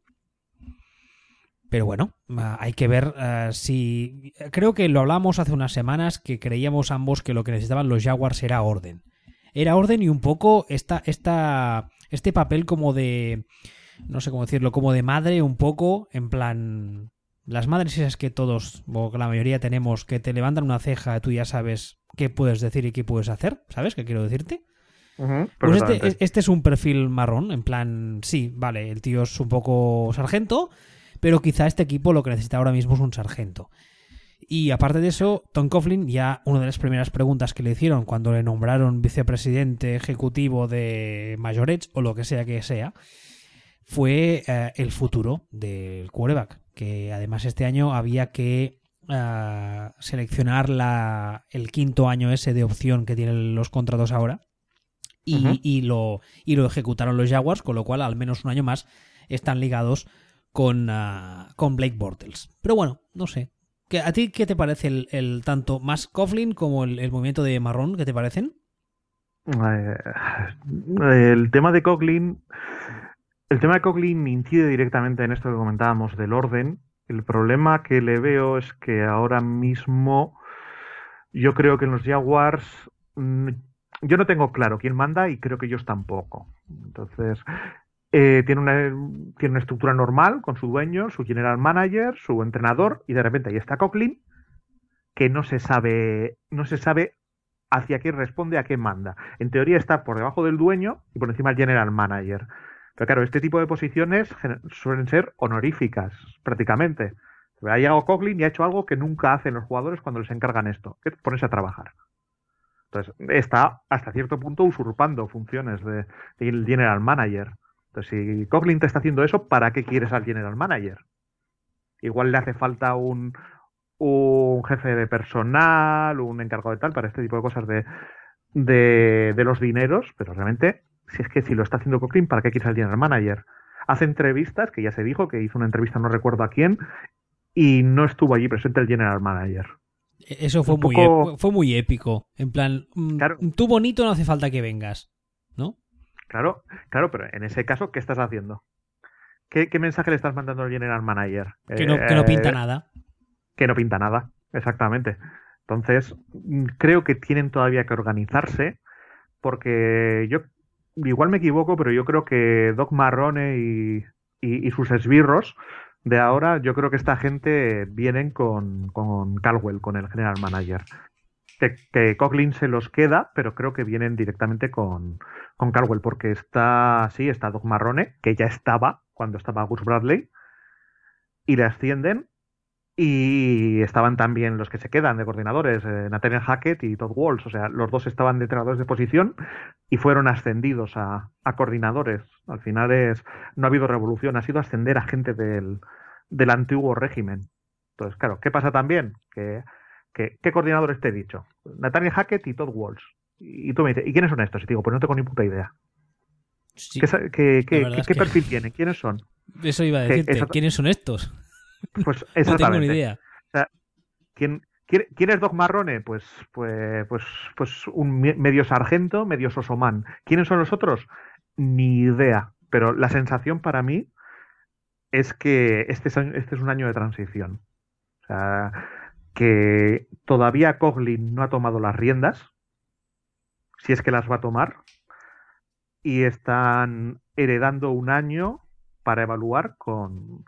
Pero bueno, ah, hay que ver ah, si... Creo que lo hablamos hace unas semanas que creíamos ambos que lo que necesitaban los Jaguars era orden. Era orden y un poco esta, esta, este papel como de... No sé cómo decirlo, como de madre un poco, en plan... Las madres esas que todos, o que la mayoría tenemos, que te levantan una ceja, tú ya sabes qué puedes decir y qué puedes hacer, ¿sabes qué quiero decirte? pues este, este, es un perfil marrón, en plan, sí, vale, el tío es un poco sargento, pero quizá este equipo lo que necesita ahora mismo es un sargento. Y aparte de eso, Tom Coughlin, ya una de las primeras preguntas que le hicieron cuando le nombraron vicepresidente ejecutivo de Majorets o lo que sea que sea, fue eh, el futuro del quarterback. Que además este año había que eh, seleccionar la, el quinto año ese de opción que tienen los contratos ahora. Y, lo, y lo ejecutaron los Jaguars, con lo cual al menos un año más están ligados con, ah, con Blake Bortles. Pero bueno, no sé. ¿A ti qué te parece el, tanto más Coughlin como el, movimiento de Marrón? ¿Qué te parecen? Eh, el tema de Coughlin. El tema de Coughlin incide directamente en esto que comentábamos del orden. El problema que le veo es que ahora mismo yo creo que en los Jaguars mm, yo no tengo claro quién manda y creo que ellos tampoco. Entonces, eh, tiene, una, tiene una estructura normal con su dueño, su general manager, su entrenador, y de repente ahí está Coughlin, que no se sabe, no se sabe hacia qué responde, a qué manda. En teoría está por debajo del dueño y por encima del general manager. Pero claro, este tipo de posiciones suelen ser honoríficas, prácticamente. Ha llegado Coughlin y ha hecho algo que nunca hacen los jugadores cuando les encargan esto, que ponerse a trabajar. Entonces, está hasta cierto punto usurpando funciones del de general manager. Entonces, si Coughlin te está haciendo eso, ¿para qué quieres al general manager? Igual le hace falta un, un jefe de personal, un encargado de tal, para este tipo de cosas de, de, los dineros, pero realmente, si es que si lo está haciendo Coughlin, ¿para qué quieres al general manager? Hace entrevistas, que ya se dijo, que hizo una entrevista, no recuerdo a quién, y no estuvo allí presente el general manager. E-, eso fue, muy, fue muy épico. En plan, mm, tú bonito no hace falta que vengas. Claro, claro, pero en ese caso, ¿qué estás haciendo? ¿Qué, mensaje le estás mandando al general manager? Que no, que no pinta eh, nada. Que no pinta nada, exactamente. Entonces, mm, creo que tienen todavía que organizarse, porque yo, igual me equivoco, pero yo creo que Doc Marrone y, y, sus esbirros de ahora, yo creo que esta gente vienen con, con Calwell, con el general manager que, que Coughlin se los queda, pero creo que vienen directamente con, con Carwell, porque está, sí, está Doc Marrone, que ya estaba cuando estaba Gus Bradley, y le ascienden, y estaban también los que se quedan de coordinadores, eh, Nathaniel Hackett y Todd Walsh, o sea, los dos estaban de entrenadores de posición y fueron ascendidos a, a coordinadores. Al final es, no ha habido revolución, ha sido ascender a gente del, del antiguo régimen. Entonces, claro, ¿qué pasa también? Que ¿Qué, coordinadores te he dicho? Nathaniel Hackett y Todd Walsh. Y tú me dices, ¿y quiénes son estos? Y digo, pues no tengo ni puta idea. ¿Qué, perfil tienen? ¿Quiénes son? Eso iba a decirte. ¿Quiénes son estos? Pues exactamente. no tengo ni idea. ¿quién, es Doc Marrone? Pues, pues, pues, pues un medio sargento, medio sosomán. ¿Quiénes son los otros? Ni idea. Pero la sensación para mí es que este es, este es un año de transición. O sea, que todavía Coughlin no ha tomado las riendas, si es que las va a tomar, y están heredando un año para evaluar con,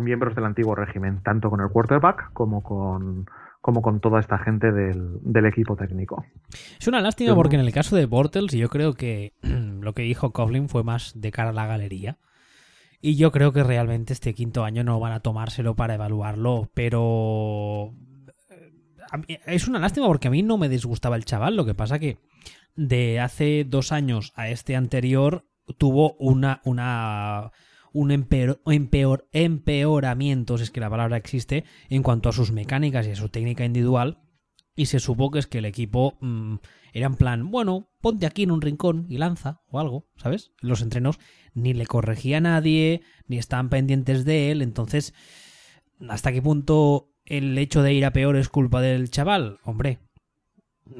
miembros del antiguo régimen, tanto con el quarterback como con, como con toda esta gente del, equipo técnico. Es una lástima porque en el caso de Bortles yo creo que lo que dijo Coughlin fue más de cara a la galería. Y yo creo que realmente este quinto año no van a tomárselo para evaluarlo, pero es una lástima porque a mí no me disgustaba el chaval. Lo que pasa que de hace dos años a este anterior tuvo una, una un empeor, empeoramiento, si es que la palabra existe, en cuanto a sus mecánicas y a su técnica individual. Y se supo que es que el equipo mm, era en plan, bueno, ponte aquí en un rincón y lanza o algo, ¿sabes? Los entrenos ni le corregía a nadie, ni estaban pendientes de él. Entonces, ¿hasta qué punto el hecho de ir a peor es culpa del chaval? Hombre,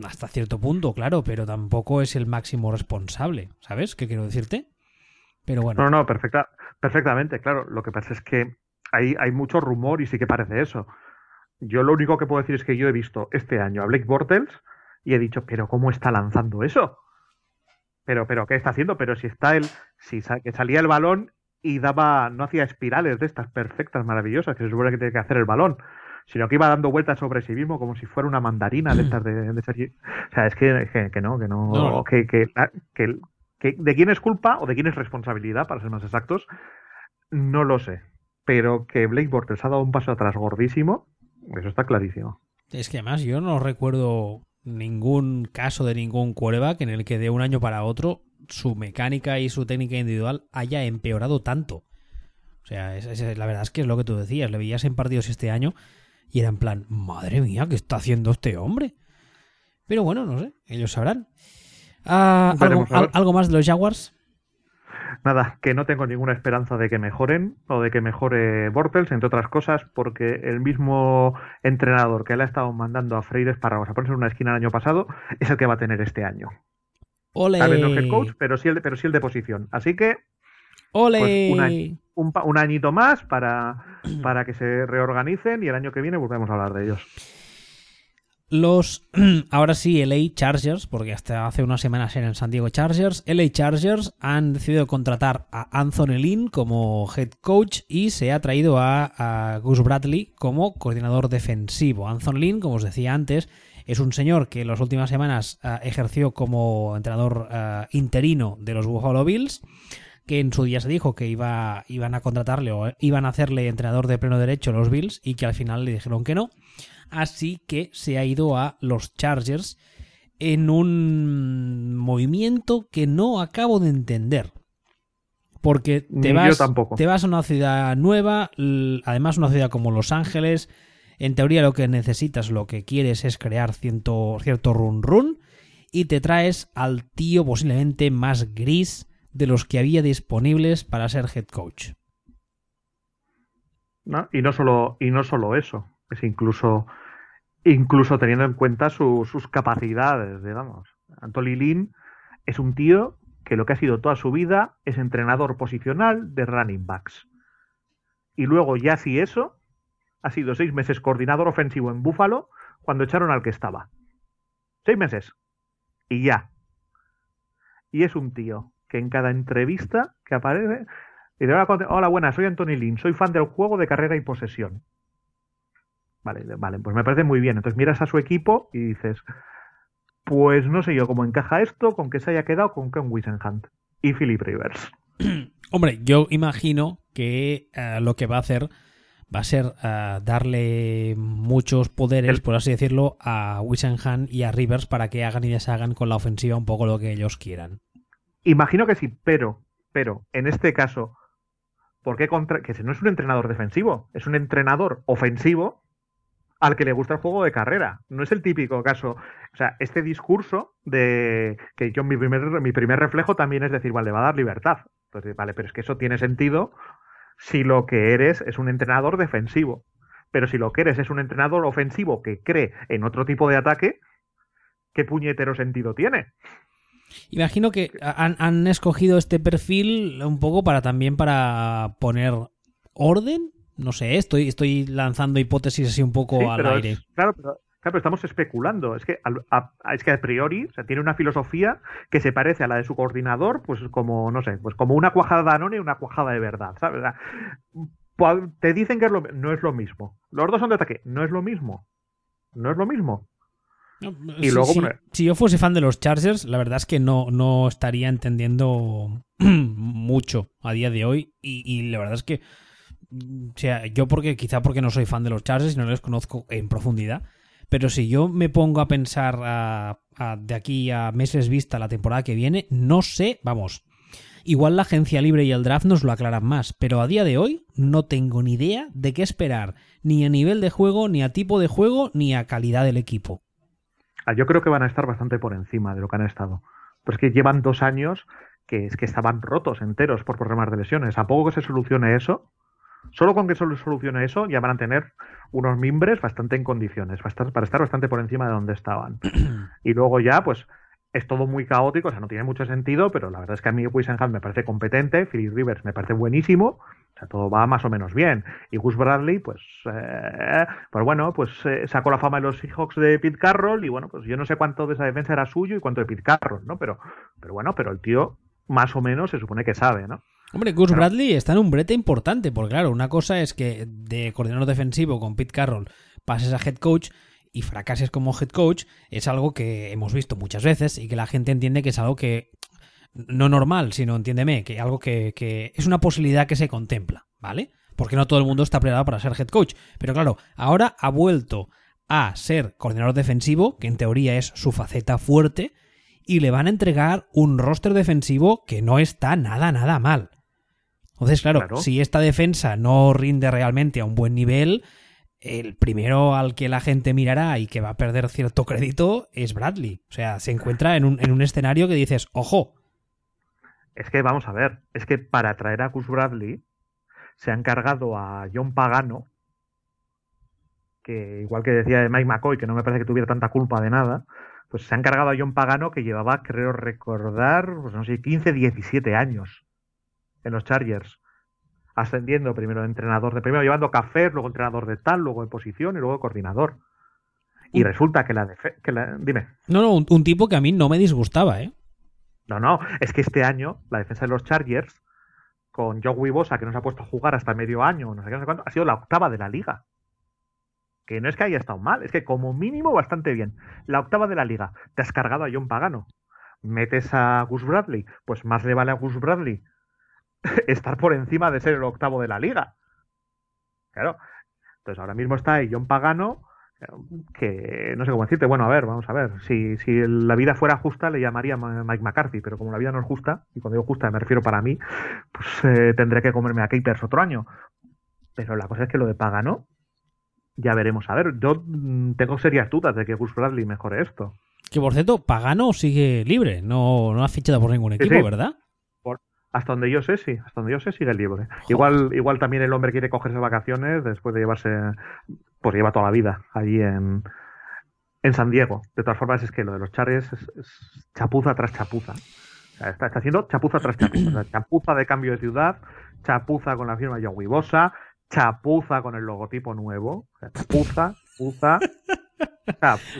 hasta cierto punto, claro, pero tampoco es el máximo responsable, ¿sabes? ¿Qué quiero decirte? Pero bueno. No, no, perfecta, perfectamente, claro. Lo que pasa es que hay, hay mucho rumor y sí que parece eso. Yo lo único que puedo decir es que yo he visto este año a Blake Bortles y he dicho, pero ¿cómo está lanzando eso? Pero, pero, ¿qué está haciendo? Pero si está él, si que salía el balón y daba, no hacía espirales de estas perfectas, maravillosas, que se supone que tiene que hacer el balón, sino que iba dando vueltas sobre sí mismo como si fuera una mandarina de estas de, de O sea, es que, que, no, que no, Que, que, que, de quién es culpa o de quién es responsabilidad, para ser más exactos, no lo sé. Pero que Blake Bortles ha dado un paso atrás gordísimo, eso está clarísimo. Es que además yo no recuerdo ningún caso de ningún quarterback en el que de un año para otro su mecánica y su técnica individual haya empeorado tanto. O sea, la verdad es que es lo que tú decías, le veías en partidos este año y era en plan, madre mía, ¿qué está haciendo este hombre? Pero bueno, no sé, ellos sabrán. Ah, ¿algo, más de los Jaguars? Nada, que no tengo ninguna esperanza de que mejoren o de que mejore Bortels, entre otras cosas, porque el mismo entrenador que le ha estado mandando a Freires para a ponerse en una esquina el año pasado es el que va a tener este año. Ole. Tal vez no el coach, pero sí el pero sí el de posición. Así que Ole. Pues un, añito más para, para que se reorganicen y el año que viene volvemos a hablar de ellos. Los, ahora sí, LA Chargers, porque hasta hace unas semanas eran San Diego Chargers, LA Chargers han decidido contratar a Anthony Lynn como head coach y se ha traído a, Gus Bradley como coordinador defensivo. Anthony Lynn, como os decía antes, es un señor que en las últimas semanas ah, ejerció como entrenador ah, interino de los Buffalo Bills que en su día se dijo que iba, iban a contratarle o iban a hacerle entrenador de pleno derecho los Bills y que al final le dijeron que no. Así que se ha ido a los Chargers en un movimiento que no acabo de entender. Porque te vas, te vas a una ciudad nueva, además una ciudad como Los Ángeles. En teoría lo que necesitas, lo que quieres es crear cierto, cierto run run y te traes al tío posiblemente más gris de los que había disponibles para ser head coach. y, no solo, y no solo eso, es incluso, incluso teniendo en cuenta sus capacidades, digamos. Anthony Lynn es un tío que lo que ha sido toda su vida es entrenador posicional de running backs. Y luego, ya si eso, ha sido seis meses coordinador ofensivo en Buffalo cuando echaron al que estaba. Seis meses. Y ya. Y es un tío que en cada entrevista que aparece, y hola, hola, buenas, soy Anthony Lynn, soy fan del juego de carrera y posesión. Vale, vale, pues me parece muy bien. Entonces miras a su equipo y dices, pues no sé yo cómo encaja esto, con que se haya quedado con Ken Wisenhunt y Philip Rivers. Hombre, yo imagino que eh, lo que va a hacer va a ser eh, darle muchos poderes, por así decirlo, a Wisenhunt y a Rivers para que hagan y deshagan con la ofensiva un poco lo que ellos quieran. Imagino que sí, pero, pero, en este caso, ¿por qué contra... que no es un entrenador defensivo, es un entrenador ofensivo al que le gusta el juego de carrera. No es el típico caso. O sea, este discurso de que yo mi primer, mi primer reflejo también es decir, vale, va a dar libertad. Entonces, vale, pero es que eso tiene sentido si lo que eres es un entrenador defensivo. Pero si lo que eres es un entrenador ofensivo que cree en otro tipo de ataque, ¿qué puñetero sentido tiene? Imagino que han, escogido este perfil un poco para también para poner orden. No sé, estoy, estoy lanzando hipótesis así un poco al aire. claro, pero, estamos especulando. Es que, a, es que a priori tiene una filosofía que se parece a la de su coordinador, pues como, no sé, pues como una cuajada de Anone y una cuajada de verdad. ¿sabes? te dicen que no es lo mismo. Los dos son de ataque. No es lo mismo. No es lo mismo y si, luego, si, yo fuese fan de los Chargers, la verdad es que no, no estaría entendiendo mucho a día de hoy. Y, la verdad es que, o sea, yo porque quizá porque no soy fan de los Chargers y no les conozco en profundidad. Pero si yo me pongo a pensar de aquí a meses vista la temporada que viene, no sé, vamos. Igual la agencia libre y el draft nos lo aclaran más, pero a día de hoy no tengo ni idea de qué esperar, ni a nivel de juego, ni a tipo de juego, ni a calidad del equipo. Ah, yo creo que van a estar bastante por encima de lo que han estado. Pero es que llevan dos años que es que estaban rotos enteros por problemas de lesiones. A poco que se solucione eso, Solo con que solo solucione eso, ya van a tener unos mimbres bastante en condiciones, para estar bastante por encima de donde estaban. y luego ya, pues, es todo muy caótico, o sea, no tiene mucho sentido, pero la verdad es que a mí Wisenham me parece competente, Philip Rivers me parece buenísimo, o sea, todo va más o menos bien. Y Gus Bradley, pues, eh, pues bueno, pues eh, sacó la fama de los Seahawks de Pete Carroll y bueno, pues yo no sé cuánto de esa defensa era suyo y cuánto de Pete Carroll, ¿no? Pero, pero bueno, pero el tío más o menos se supone que sabe, ¿no? Hombre, Gus Bradley está en un brete importante, porque claro, una cosa es que de coordinador defensivo con Pete Carroll pases a head coach y fracases como head coach, es algo que hemos visto muchas veces y que la gente entiende que es algo que no normal, sino entiéndeme, que algo que, que es una posibilidad que se contempla, ¿vale? Porque no todo el mundo está preparado para ser head coach. Pero claro, ahora ha vuelto a ser coordinador defensivo, que en teoría es su faceta fuerte, y le van a entregar un roster defensivo que no está nada, nada mal. Entonces, claro, si esta defensa no rinde realmente a un buen nivel, el primero al que la gente mirará y que va a perder cierto crédito es Bradley. O sea, se encuentra en un, en un escenario que dices, ojo. Es que vamos a ver, es que para traer a Gus Bradley se ha encargado a John Pagano, que igual que decía de Mike McCoy, que no me parece que tuviera tanta culpa de nada, pues se ha encargado a John Pagano que llevaba, creo recordar, pues no sé, 15, 17 años en los Chargers, ascendiendo primero de entrenador de primero, llevando café, luego entrenador de tal, luego de posición y luego de coordinador. Y resulta que la, que la dime. No, no, un, tipo que a mí no me disgustaba, ¿eh? No, no, es que este año la defensa de los Chargers con Joe Bosa, que nos ha puesto a jugar hasta medio año, no sé qué, no sé cuánto, ha sido la octava de la liga. Que no es que haya estado mal, es que como mínimo bastante bien. La octava de la liga. Te has cargado a John Pagano. Metes a Gus Bradley, pues más le vale a Gus Bradley estar por encima de ser el octavo de la liga. Claro. Entonces ahora mismo está ahí John Pagano, que no sé cómo decirte. Bueno, a ver, vamos a ver. Si, si la vida fuera justa, le llamaría Mike McCarthy, pero como la vida no es justa, y cuando digo justa me refiero para mí, pues eh, tendré que comerme a Capers otro año. Pero la cosa es que lo de Pagano, ya veremos. A ver, yo mm, tengo serias dudas de que Gus Bradley mejore esto. Que por cierto, Pagano sigue libre, no, no ha fichado por ningún equipo, ¿verdad? Hasta donde yo sé, sí, hasta donde yo sé sigue libre. Igual, igual también el hombre quiere cogerse vacaciones después de llevarse, pues lleva toda la vida allí en, en San Diego. De todas formas, es que lo de los charres es, chapuza tras chapuza. está, haciendo chapuza tras chapuza. chapuza de cambio de ciudad, chapuza con la firma John Wibosa, chapuza con el logotipo nuevo. chapuza, chapuza.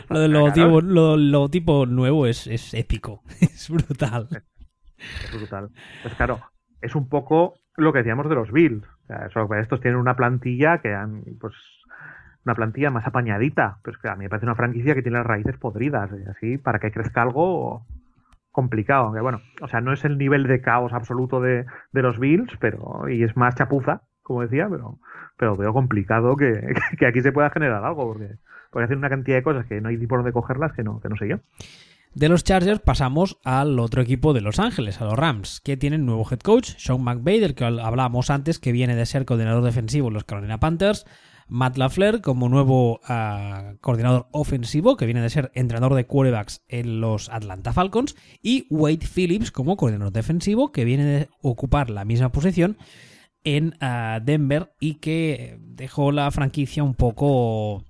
lo del logotipo, lo, logotipo nuevo es, es épico, es brutal. Es brutal. Pues claro, es un poco lo que decíamos de los Bills. estos tienen una plantilla que han, pues, una plantilla más apañadita. Pero es que a mí me parece una franquicia que tiene las raíces podridas. Así, para que crezca algo complicado. Aunque bueno, o sea, no es el nivel de caos absoluto de, los Bills, pero, y es más chapuza, como decía, pero, pero veo complicado que, aquí se pueda generar algo, porque puede hacer una cantidad de cosas que no hay por dónde cogerlas que no, que no sé yo. De los Chargers pasamos al otro equipo de Los Ángeles, a los Rams, que tienen nuevo head coach, Sean McVay, del que hablábamos antes, que viene de ser coordinador defensivo en los Carolina Panthers, Matt LaFleur como nuevo ah, coordinador ofensivo, que viene de ser entrenador de quarterbacks en los Atlanta Falcons, y Wade Phillips como coordinador defensivo, que viene de ocupar la misma posición en ah, Denver y que dejó la franquicia un poco...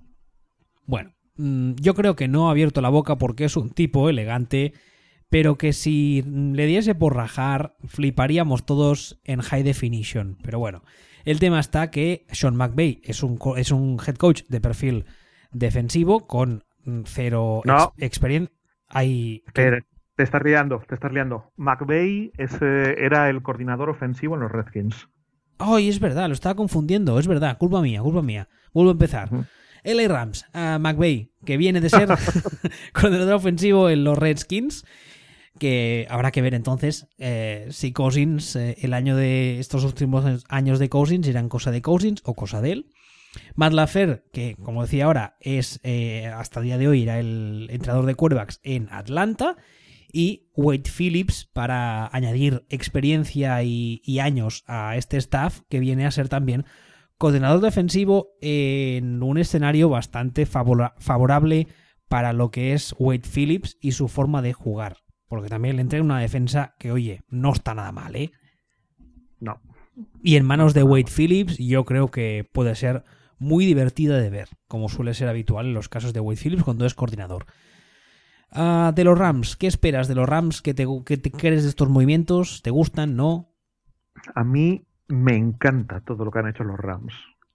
Bueno, yo creo que no ha abierto la boca porque es un tipo elegante, pero que si le diese por rajar, fliparíamos todos en high definition. Pero bueno, el tema está que Sean McVay es un, es un head coach de perfil defensivo con cero experiencia. Hay... Te, te estás liando, te estás liando. McVay era el coordinador ofensivo en los Redskins. Ay, es verdad, lo estaba confundiendo, es verdad, culpa mía, culpa mía. Vuelvo a empezar. LA Rams, a McVay, que viene de ser coordinador ofensivo en los Redskins, que habrá que ver entonces eh, si Cousins, eh, el año de estos últimos años de Cousins, eran cosa de Cousins o cosa de él. Matt LaFleur, que como decía ahora, es eh, hasta el día de hoy era el entrenador de quarterbacks en Atlanta. Y Wade Phillips para añadir experiencia y, y años a este staff que viene a ser también coordinador defensivo en un escenario bastante favorable para lo que es Wade Phillips y su forma de jugar. Porque también le entra una defensa que, oye, no está nada mal, ¿eh? No, Y en manos de Wade Phillips, yo creo que puede ser muy divertida de ver, como suele ser habitual en los casos de Wade Phillips cuando es coordinador. Ah, de los Rams, ¿qué esperas de los Rams? ¿Qué te, qué te crees de estos movimientos? ¿Te gustan? ¿No? A mí me encanta todo lo que han hecho los Rams.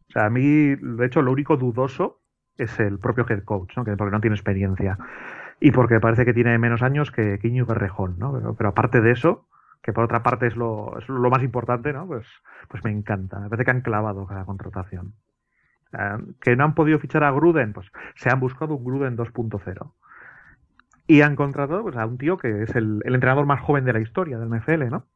O sea, a mí, de hecho, lo único dudoso es el propio head coach, ¿no? Que porque no tiene experiencia. Y porque parece que tiene menos años que Quiño Guerrejón, ¿no? Pero, aparte de eso, que por otra parte es lo, más importante, ¿no? Pues, pues me encanta. Me parece que han clavado cada contratación. que no han podido fichar a Gruden, pues se han buscado un Gruden 2.0. Y han contratado pues, a un tío que es el, entrenador más joven de la historia del NFL, ¿no?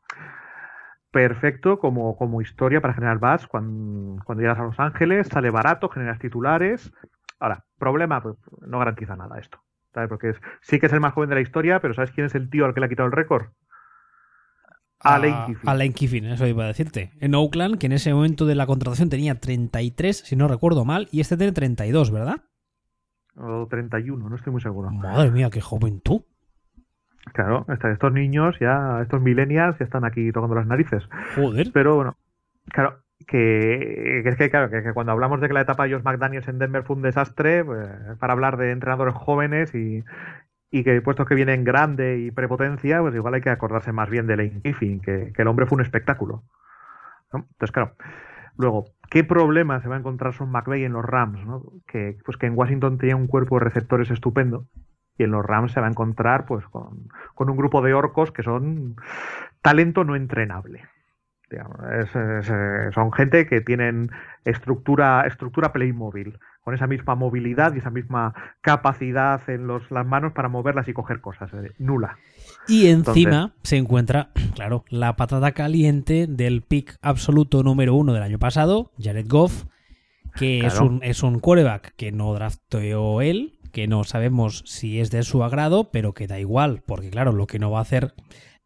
Perfecto como, como historia para generar buzz cuando, cuando llegas a Los Ángeles, sale barato, generas titulares. Ahora, problema, pues no garantiza nada esto. ¿sabes? Porque sí que es el más joven de la historia, pero ¿sabes quién es el tío al que le ha quitado el récord? Alain Kiffin. Alain Kiffin, eso iba a decirte. En Oakland, que en ese momento de la contratación tenía 33, si no recuerdo mal, y este tiene 32, ¿verdad? o 31, no estoy muy seguro. Madre mía, qué joven tú. Claro, estos niños ya, estos millennials ya están aquí tocando las narices. Joder. Pero bueno, claro, que, es que, claro, que, cuando hablamos de que la etapa de Josh McDaniels en Denver fue un desastre, pues, para hablar de entrenadores jóvenes y, y que puestos que vienen grande y prepotencia, pues igual hay que acordarse más bien de Lane Kiffin, que, que el hombre fue un espectáculo. Entonces, claro, luego, ¿Qué problema se va a encontrar Son McVeigh en los Rams? Que, pues que en Washington tenía un cuerpo de receptores estupendo y en los Rams se va a encontrar pues con, un grupo de orcos que son talento no entrenable. son gente que tienen estructura, estructura Playmobil, con esa misma movilidad y esa misma capacidad en los, las manos para moverlas y coger cosas. Eh, nula. Y encima se encuentra, claro, la patada caliente del pick absoluto número uno del año pasado, Jared Goff, que es, un, es un quarterback que no drafteó él, que no sabemos si es de su agrado, pero que da igual, porque claro, lo que no va a hacer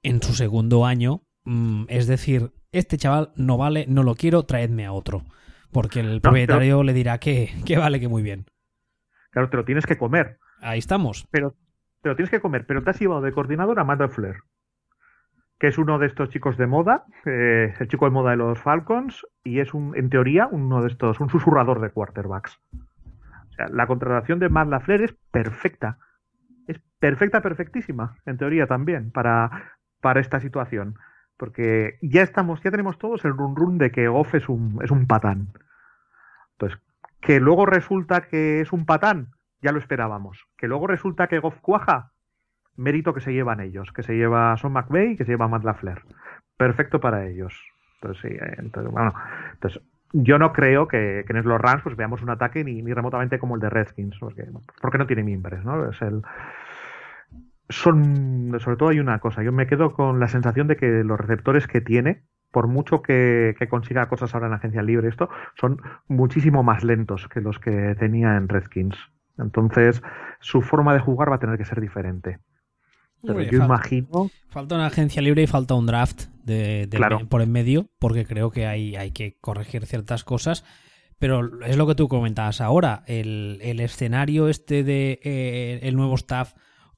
en su segundo año mm, es decir, este chaval no vale, no lo quiero, traedme a otro. Porque el propietario le dirá que, que vale, que muy bien. Claro, te lo tienes que comer. Ahí estamos. Pero te lo tienes que comer, pero te has llevado de coordinador a Matt Flair, que es uno de estos chicos de moda, eh, el chico de moda de los Falcons, y es un, en teoría, uno de estos, un susurrador de quarterbacks. La contratación de Matt LaFleur es perfecta. Es perfecta, perfectísima, en teoría también, para, para esta situación. Porque ya estamos, ya tenemos todos el run run de que Goff es un, es un patán. Entonces, que luego resulta que es un patán, ya lo esperábamos. Que luego resulta que Goff cuaja, mérito que se llevan ellos, que se lleva Son McVeigh y que se lleva Matt LaFleur. Perfecto para ellos. Entonces, sí, eh, entonces, bueno, entonces yo no creo que, en los Rams pues veamos un ataque ni, remotamente como el de Redskins, porque, porque no tiene mimbres, ¿no? Es el son sobre todo hay una cosa, yo me quedo con la sensación de que los receptores que tiene, por mucho que, que consiga cosas ahora en agencia libre, esto, son muchísimo más lentos que los que tenía en Redskins. Entonces, su forma de jugar va a tener que ser diferente. Pero yo imagino. Falta una agencia libre y falta un draft de, por en medio, porque creo que hay, hay que corregir ciertas cosas. Pero es lo que tú comentabas ahora. El, escenario este de eh, el nuevo staff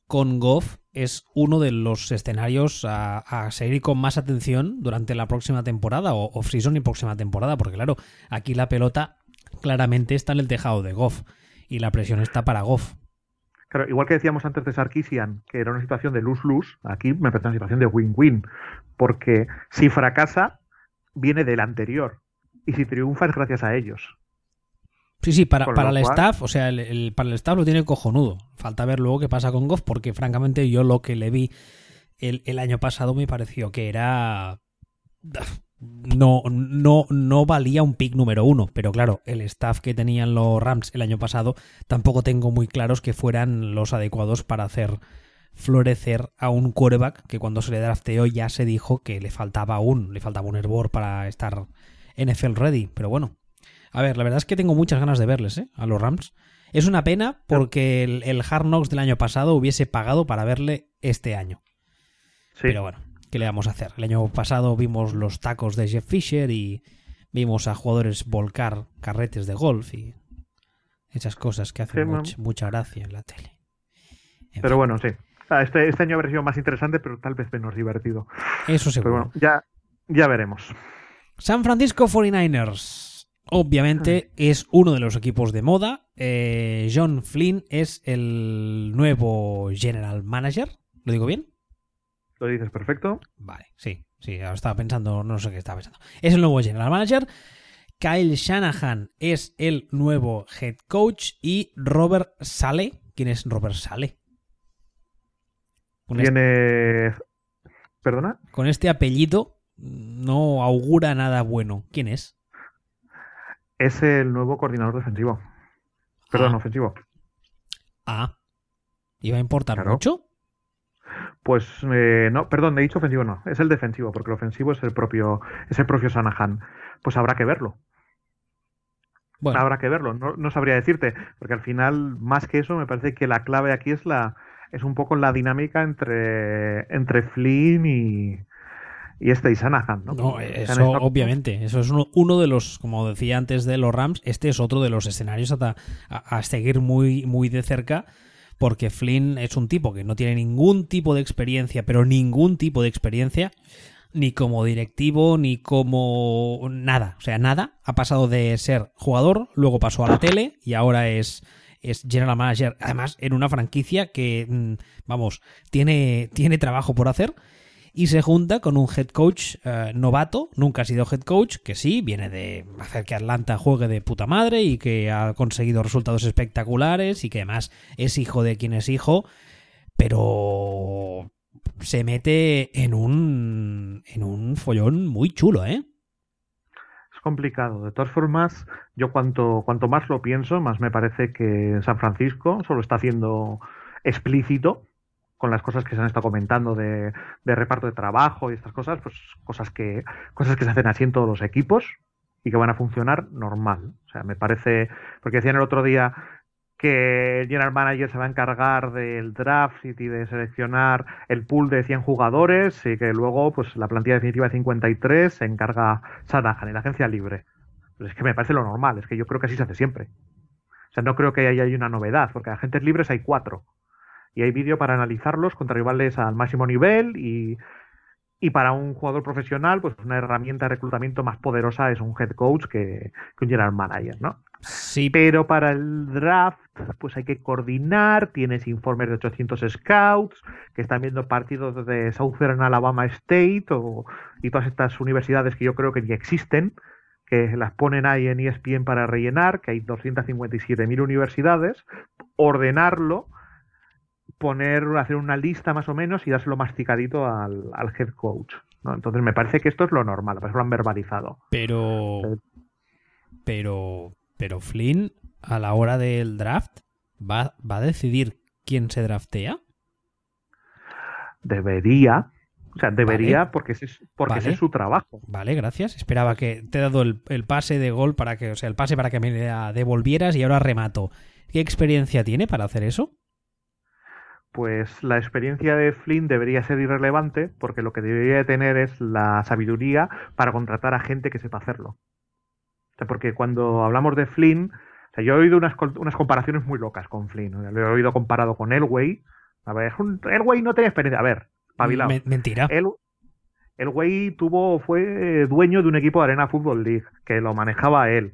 con Goff es uno de los escenarios a, seguir con más atención durante la próxima temporada, o off-season y próxima temporada, porque claro, aquí la pelota claramente está en el tejado de Goff y la presión está para Goff. Claro, igual que decíamos antes de Sarkisian, que era una situación de luz-luz, aquí me parece una situación de win-win, porque si fracasa, viene del anterior, y si triunfa es gracias a ellos. Sí, sí, para, para el staff, o sea, el, para el staff lo tiene cojonudo. Falta ver luego qué pasa con Goff, porque francamente yo lo que le vi el, el año pasado me pareció que era no, no, no valía un pick número uno, pero claro, el staff que tenían los Rams el año pasado tampoco tengo muy claros que fueran los adecuados para hacer florecer a un quarterback que cuando se le drafteó ya se dijo que le faltaba un, le faltaba un hervor para estar NFL ready, pero bueno. A ver, la verdad es que tengo muchas ganas de verles, ¿eh? A los Rams. Es una pena porque el, el Hard Knocks del año pasado hubiese pagado para verle este año. Sí. Pero bueno, ¿qué le vamos a hacer? El año pasado vimos los tacos de Jeff Fisher y vimos a jugadores volcar carretes de golf y esas cosas que hacen mucha gracia en la tele. pero bueno, sí. Este, este, año habrá sido más interesante, pero tal vez menos divertido. Eso seguro. Pero bueno, ya, ya veremos. San Francisco 49ers. Obviamente es uno de los equipos de moda. Eh, John Flynn es el nuevo general manager. ¿Lo digo bien? Lo dices perfecto. Vale, sí, sí, estaba pensando, no sé qué estaba pensando. Es el nuevo general manager. Kyle Shanahan es el nuevo head coach y Robert Sale. ¿Quién es Robert Sale? Con Tiene. ¿Perdona? Con este apellido no augura nada bueno. ¿Quién es? Es el nuevo coordinador defensivo. Perdón, Ah. ofensivo. Ah. ¿Iba a importar Claro. mucho? Pues eh, no, perdón, he dicho ofensivo no, es el defensivo, porque el ofensivo es el propio, es el propio Sanahan. Pues habrá que verlo, Bueno, habrá que verlo. No, no sabría decirte, porque al final, más que eso, me parece que la clave aquí es la, es un poco la dinámica entre, entre Flynn y, y este y Sanahan, ¿no? no, eso obviamente. Eso es uno, uno de los, como decía antes de los Rams, este es otro de los escenarios a, a- a seguir muy, muy de cerca. Porque Flynn es un tipo que no tiene ningún tipo de experiencia, pero ningún tipo de experiencia, ni como directivo, ni como nada. O sea, nada. Ha pasado de ser jugador, luego pasó a la tele y ahora es, es general manager. Además, en una franquicia que, mm, vamos, tiene, tiene trabajo por hacer. Y se junta con un head coach eh, novato, nunca ha sido head coach, que sí, viene de hacer que Atlanta juegue de puta madre y que ha conseguido resultados espectaculares y que además es hijo de quien es hijo, pero se mete en un, en un follón muy chulo, ¿eh? Es complicado. De todas formas, yo cuanto, cuanto más lo pienso, más me parece que San Francisco solo está haciendo explícito con las cosas que se han estado comentando de, reparto de trabajo y estas cosas, pues cosas que, cosas que se hacen así en todos los equipos y que van a funcionar normal. O sea, me parece, porque decían el otro día que el general manager se va a encargar del draft y de seleccionar el pool de 100 jugadores y que luego pues la plantilla definitiva de 53 se encarga Sanahan en la agencia libre. Es que me parece lo normal, es que yo creo que así se hace siempre. O sea, no creo que haya una novedad, porque agentes libres hay cuatro. Y hay vídeo para analizarlos contra rivales al máximo nivel y, y para un jugador profesional, pues una herramienta de reclutamiento más poderosa es un head coach que, que un general manager, ¿no? Sí, Pero para el draft, pues hay que coordinar, tienes informes de 800 scouts que están viendo partidos de Southern Alabama State o, y todas estas universidades que yo creo que ni existen, que las ponen ahí en ESPN para rellenar, que hay 257.000 universidades, ordenarlo, poner, hacer una lista más o menos y dárselo masticadito al, al head coach. ¿no? Entonces me parece que esto es lo normal, por eso lo han verbalizado. pero. Pero. Pero Flynn, a la hora del draft, ¿va, va a decidir quién se draftea? Debería, o sea, debería Vale. porque, ese es, porque Vale. es su trabajo. Vale, gracias. Esperaba que te he dado el, el pase de gol para que, o sea, el pase para que me la devolvieras y ahora remato. ¿Qué experiencia tiene para hacer eso? Pues la experiencia de Flynn debería ser irrelevante porque lo que debería de tener es la sabiduría para contratar a gente que sepa hacerlo. O sea, porque cuando hablamos de Flynn, o sea, yo he oído unas, unas comparaciones muy locas con Flynn. Lo he oído comparado con Elway. A ver, un- Elway no tenía experiencia. A ver, espabilado. Me- mentira. El, el güey tuvo, fue dueño de un equipo de Arena Football League, que lo manejaba él.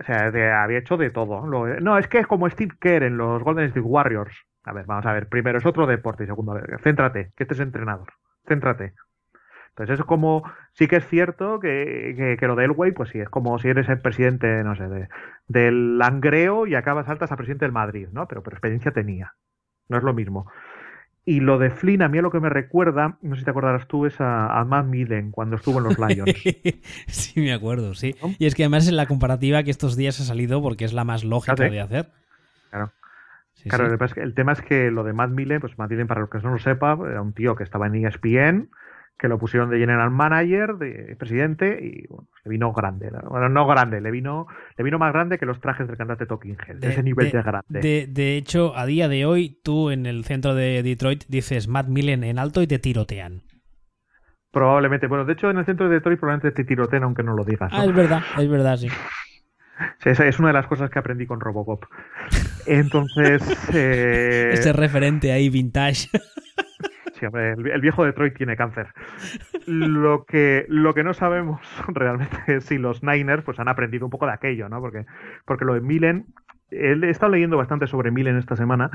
O sea, de- había hecho de todo. Lo- no, es que es como Steve Kerr en los Golden State Warriors. A ver, vamos a ver. Primero es otro deporte y segundo, a ver, céntrate, que este es entrenador. Céntrate. Entonces es como, sí que es cierto que, que, que lo de Elway, pues sí, es como si eres el presidente, no sé, de, del Langreo y acabas altas a presidente del Madrid, ¿no? Pero, pero experiencia tenía. No es lo mismo. Y lo de Flynn, a mí lo que me recuerda, no sé si te acordarás tú, es a, a Matt Millen cuando estuvo en los Lions. sí, me acuerdo, sí. ¿No? Y es que además es la comparativa que estos días ha salido porque es la más lógica Fíjate. de hacer. Claro. Sí, Claro, sí. el tema es que- el tema es que lo de Matt Millen, pues Matt Millen, para los que no lo sepa, era un tío que estaba en ESPN, que lo pusieron de general manager, de presidente, y bueno, le vino grande. ¿no? Bueno, no grande, le vino, le vino más grande que los trajes del cantante Talking Head, de, ese nivel de, grande. de- de hecho, a día de hoy, tú en el centro de Detroit dices Matt Millen en alto y te tirotean. Probablemente, bueno, de hecho en el centro de Detroit probablemente te tirotean aunque no lo digas. ¿no? Ah, es verdad, es verdad, sí. Esa es una de las cosas que aprendí con Robocop. Entonces, eh, Ese referente ahí vintage. sí, Sí, hombre, el, viejo Detroit tiene cáncer. Lo que, lo que no sabemos realmente es si los Niners pues, han aprendido un poco de aquello, ¿no? Porque, porque lo de Milen, he estado leyendo bastante sobre Milen esta semana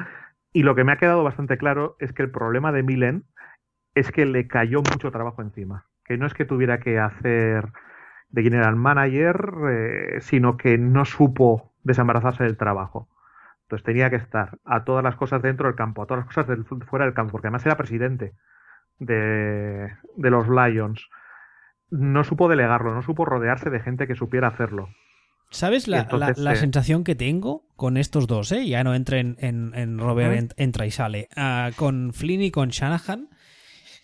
y lo que me ha quedado bastante claro es que el problema de Milen es que le cayó mucho trabajo encima. Que no es que tuviera que hacer de general manager, eh, sino que no supo desembarazarse del trabajo. Entonces tenía que estar a todas las cosas dentro del campo, a todas las cosas fuera del campo, porque además era presidente de, los Lions. No supo delegarlo, no supo rodearse de gente que supiera hacerlo. ¿Sabes la, eh, sensación que tengo con estos dos? Eh? Ya no entren en, Robert, entra y sale. Ah, con Flynn y con Shanahan.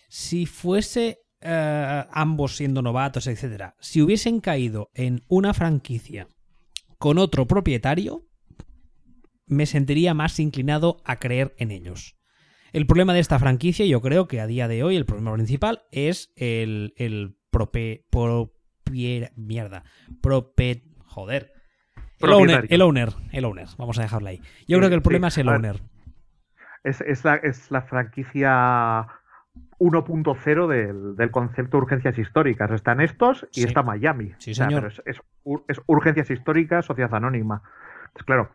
Si fuese eh, ambos siendo novatos, etcétera, si hubiesen caído en una franquicia con otro propietario, me sentiría más inclinado a creer en ellos. El problema de esta franquicia, yo creo que a día de hoy el problema principal es el, el prope, mierda, prope, joder, el owner, el owner, el owner, vamos a dejarlo ahí. Yo creo que el problema es el owner. Es, es, la, es la franquicia 1.0 del, del, concepto de urgencias históricas. Están estos y está Miami. Sí, señor. es, es, urgencias históricas, sociedad anónima. Entonces, claro,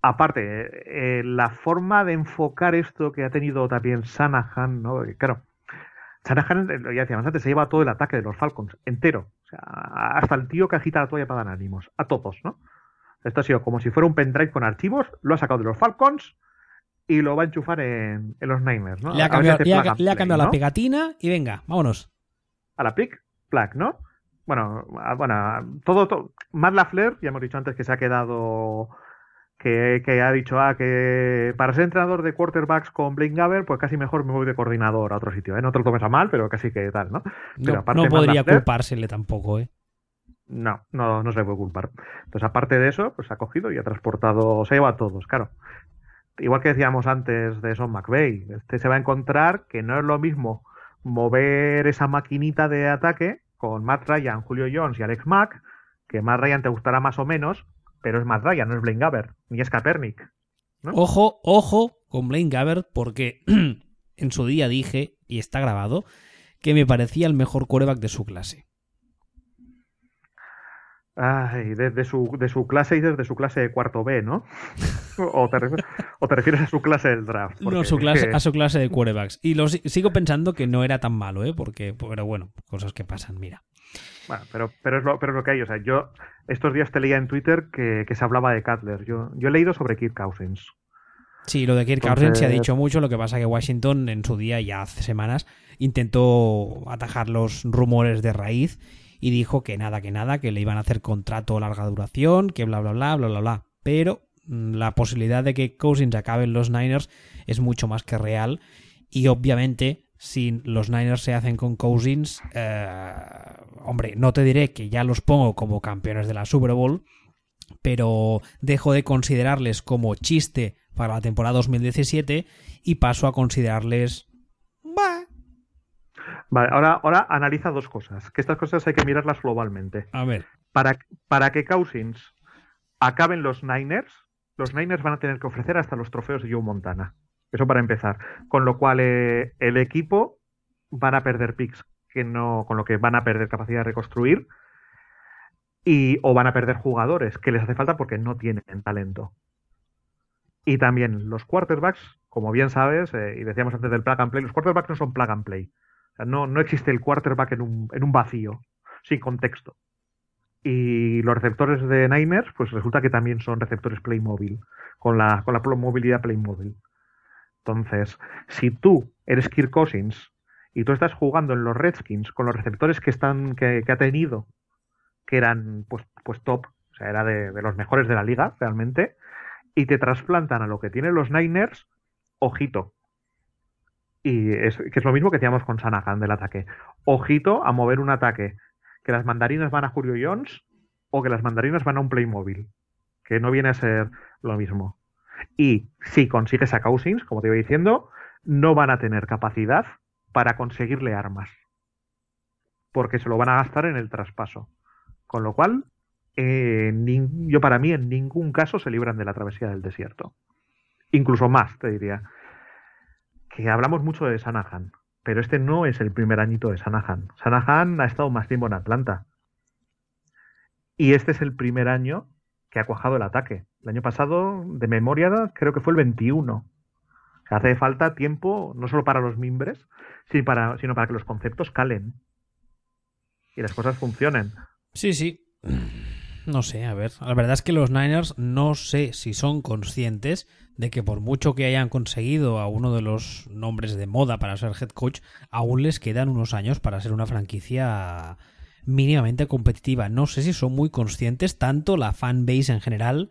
aparte, eh, la forma de enfocar esto que ha tenido también Sanahan, ¿no? claro, Sanahan, eh, ya decíamos antes, se lleva todo el ataque de los Falcons entero. O sea, hasta el tío que agita la toalla para dar ánimos. A todos, ¿no? Esto ha sido como si fuera un pendrive con archivos, lo ha sacado de los Falcons y lo va a enchufar en, los Niners, ¿no? Le ha cambiado, la pegatina y venga, vámonos. A la pick, plug, ¿no? Bueno, bueno, todo, todo. Matt Lafleur, ya hemos dicho antes que se ha quedado que, ha dicho ah, que para ser entrenador de quarterbacks con Blaine Gaber, pues casi mejor me voy de coordinador a otro sitio. ¿eh? No te lo tomes a mal, pero casi que tal, ¿no? no, podría culpársele tampoco, ¿eh? No, no, no se puede culpar. Entonces, aparte de eso, pues ha cogido y ha transportado, se lleva a todos, claro. Igual que decíamos antes de Son McVeigh, este se va a encontrar que no es lo mismo mover esa maquinita de ataque con Matt Ryan, Julio Jones y Alex Mack, que Matt Ryan te gustará más o menos, pero es más Ryan, no es Blaine Gabbert, ni es Kaepernick. Ojo, ojo con Blaine Gabbert, porque en su día dije, y está grabado, que me parecía el mejor quarterback de su clase. Ay, desde su, de su clase y desde su clase de cuarto B, ¿no? o, te refieres, a su clase del draft. No, su clase, a su clase de quarterbacks. Y lo, sigo pensando que no era tan malo, ¿eh? Porque, pero bueno, cosas que pasan, mira. Bueno, pero, pero, es lo, pero es lo que hay. O sea, yo estos días te leía en Twitter que, se hablaba de Cutler. Yo, yo he leído sobre Kirk Cousins. Sí, lo de Kirk Cousins se ha dicho mucho. Lo que pasa que Washington en su día, ya hace semanas, intentó atajar los rumores de raíz y dijo que nada, que nada, que le iban a hacer contrato larga duración, que bla, bla, bla, bla, bla, bla. Pero mm, la posibilidad de que Cousins acabe en los Niners es mucho más que real. Y obviamente si los Niners se hacen con Cousins, eh, hombre, no te diré que ya los pongo como campeones de la Super Bowl, pero dejo de considerarles como chiste para la temporada 2017 y paso a considerarles... Vale, ahora, ahora analiza dos cosas, que estas cosas hay que mirarlas globalmente. A ver. Para, para que Cousins acaben los Niners, los Niners van a tener que ofrecer hasta los trofeos de Joe Montana. Eso para empezar. Con lo cual eh, el equipo van a perder picks que no, con lo que van a perder capacidad de reconstruir y o van a perder jugadores que les hace falta porque no tienen talento. Y también los quarterbacks, como bien sabes, eh, y decíamos antes del plug and play, los quarterbacks no son plug and play. No, no existe el quarterback en un, en un vacío, sin contexto. Y los receptores de Niners, pues resulta que también son receptores Playmobil, con la, con la movilidad Playmobil. Entonces, si tú eres Kirk Cousins y tú estás jugando en los Redskins con los receptores que están que, ha tenido, que eran pues, pues top, o sea, era de, los mejores de la liga realmente, y te trasplantan a lo que tienen los Niners, ojito. Y es que es lo mismo que decíamos con Sanahan del ataque. Ojito a mover un ataque. Que las mandarinas van a Julio Jones o que las mandarinas van a un Playmobil. Que no viene a ser lo mismo. Y si consigues a Cousins, como te iba diciendo, no van a tener capacidad para conseguirle armas. Porque se lo van a gastar en el traspaso. Con lo cual, eh, yo para mí en ningún caso se libran de la travesía del desierto. Incluso más, te diría. Que hablamos mucho de Sanahan, pero este no es el primer añito de Sanahan. Sanahan ha estado más tiempo en Atlanta. Y este es el primer año que ha cuajado el ataque. El año pasado, de memoria, creo que fue el 21. hace falta tiempo no solo para los mimbres, sino para, sino para que los conceptos calen y las cosas funcionen. Sí, sí. No sé, a ver. La verdad es que los Niners no sé si son conscientes de que por mucho que hayan conseguido a uno de los nombres de moda para ser head coach, aún les quedan unos años para ser una franquicia mínimamente competitiva. No sé si son muy conscientes, tanto la fanbase en general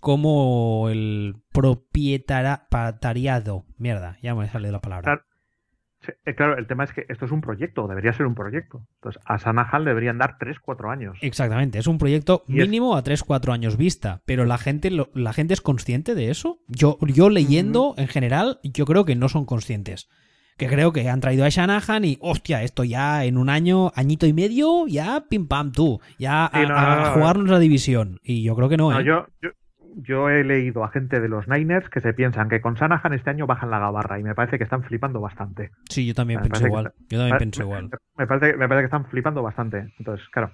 como el propietariado. Mierda, ya me sale la palabra. Eh, claro, el tema es que esto es un proyecto, debería ser un proyecto. Entonces, a Sanahan deberían dar 3-4 años. Exactamente, es un proyecto mínimo a 3-4 años vista, pero la gente, la gente es consciente de eso. Yo, yo leyendo, en general, yo creo que no son conscientes. Que creo que han traído a Shanahan y, hostia, esto ya en un año, añito y medio, ya pim pam tú, ya a, jugarnos la división. Y yo creo que no. ¿eh? yo, yo he leído a gente de los Niners que se piensan que con Sanahan este año bajan la gabarra y me parece que están flipando bastante. Sí, yo también pienso igual. yo también pienso igual. Me parece, me parece que están flipando bastante. Entonces, claro.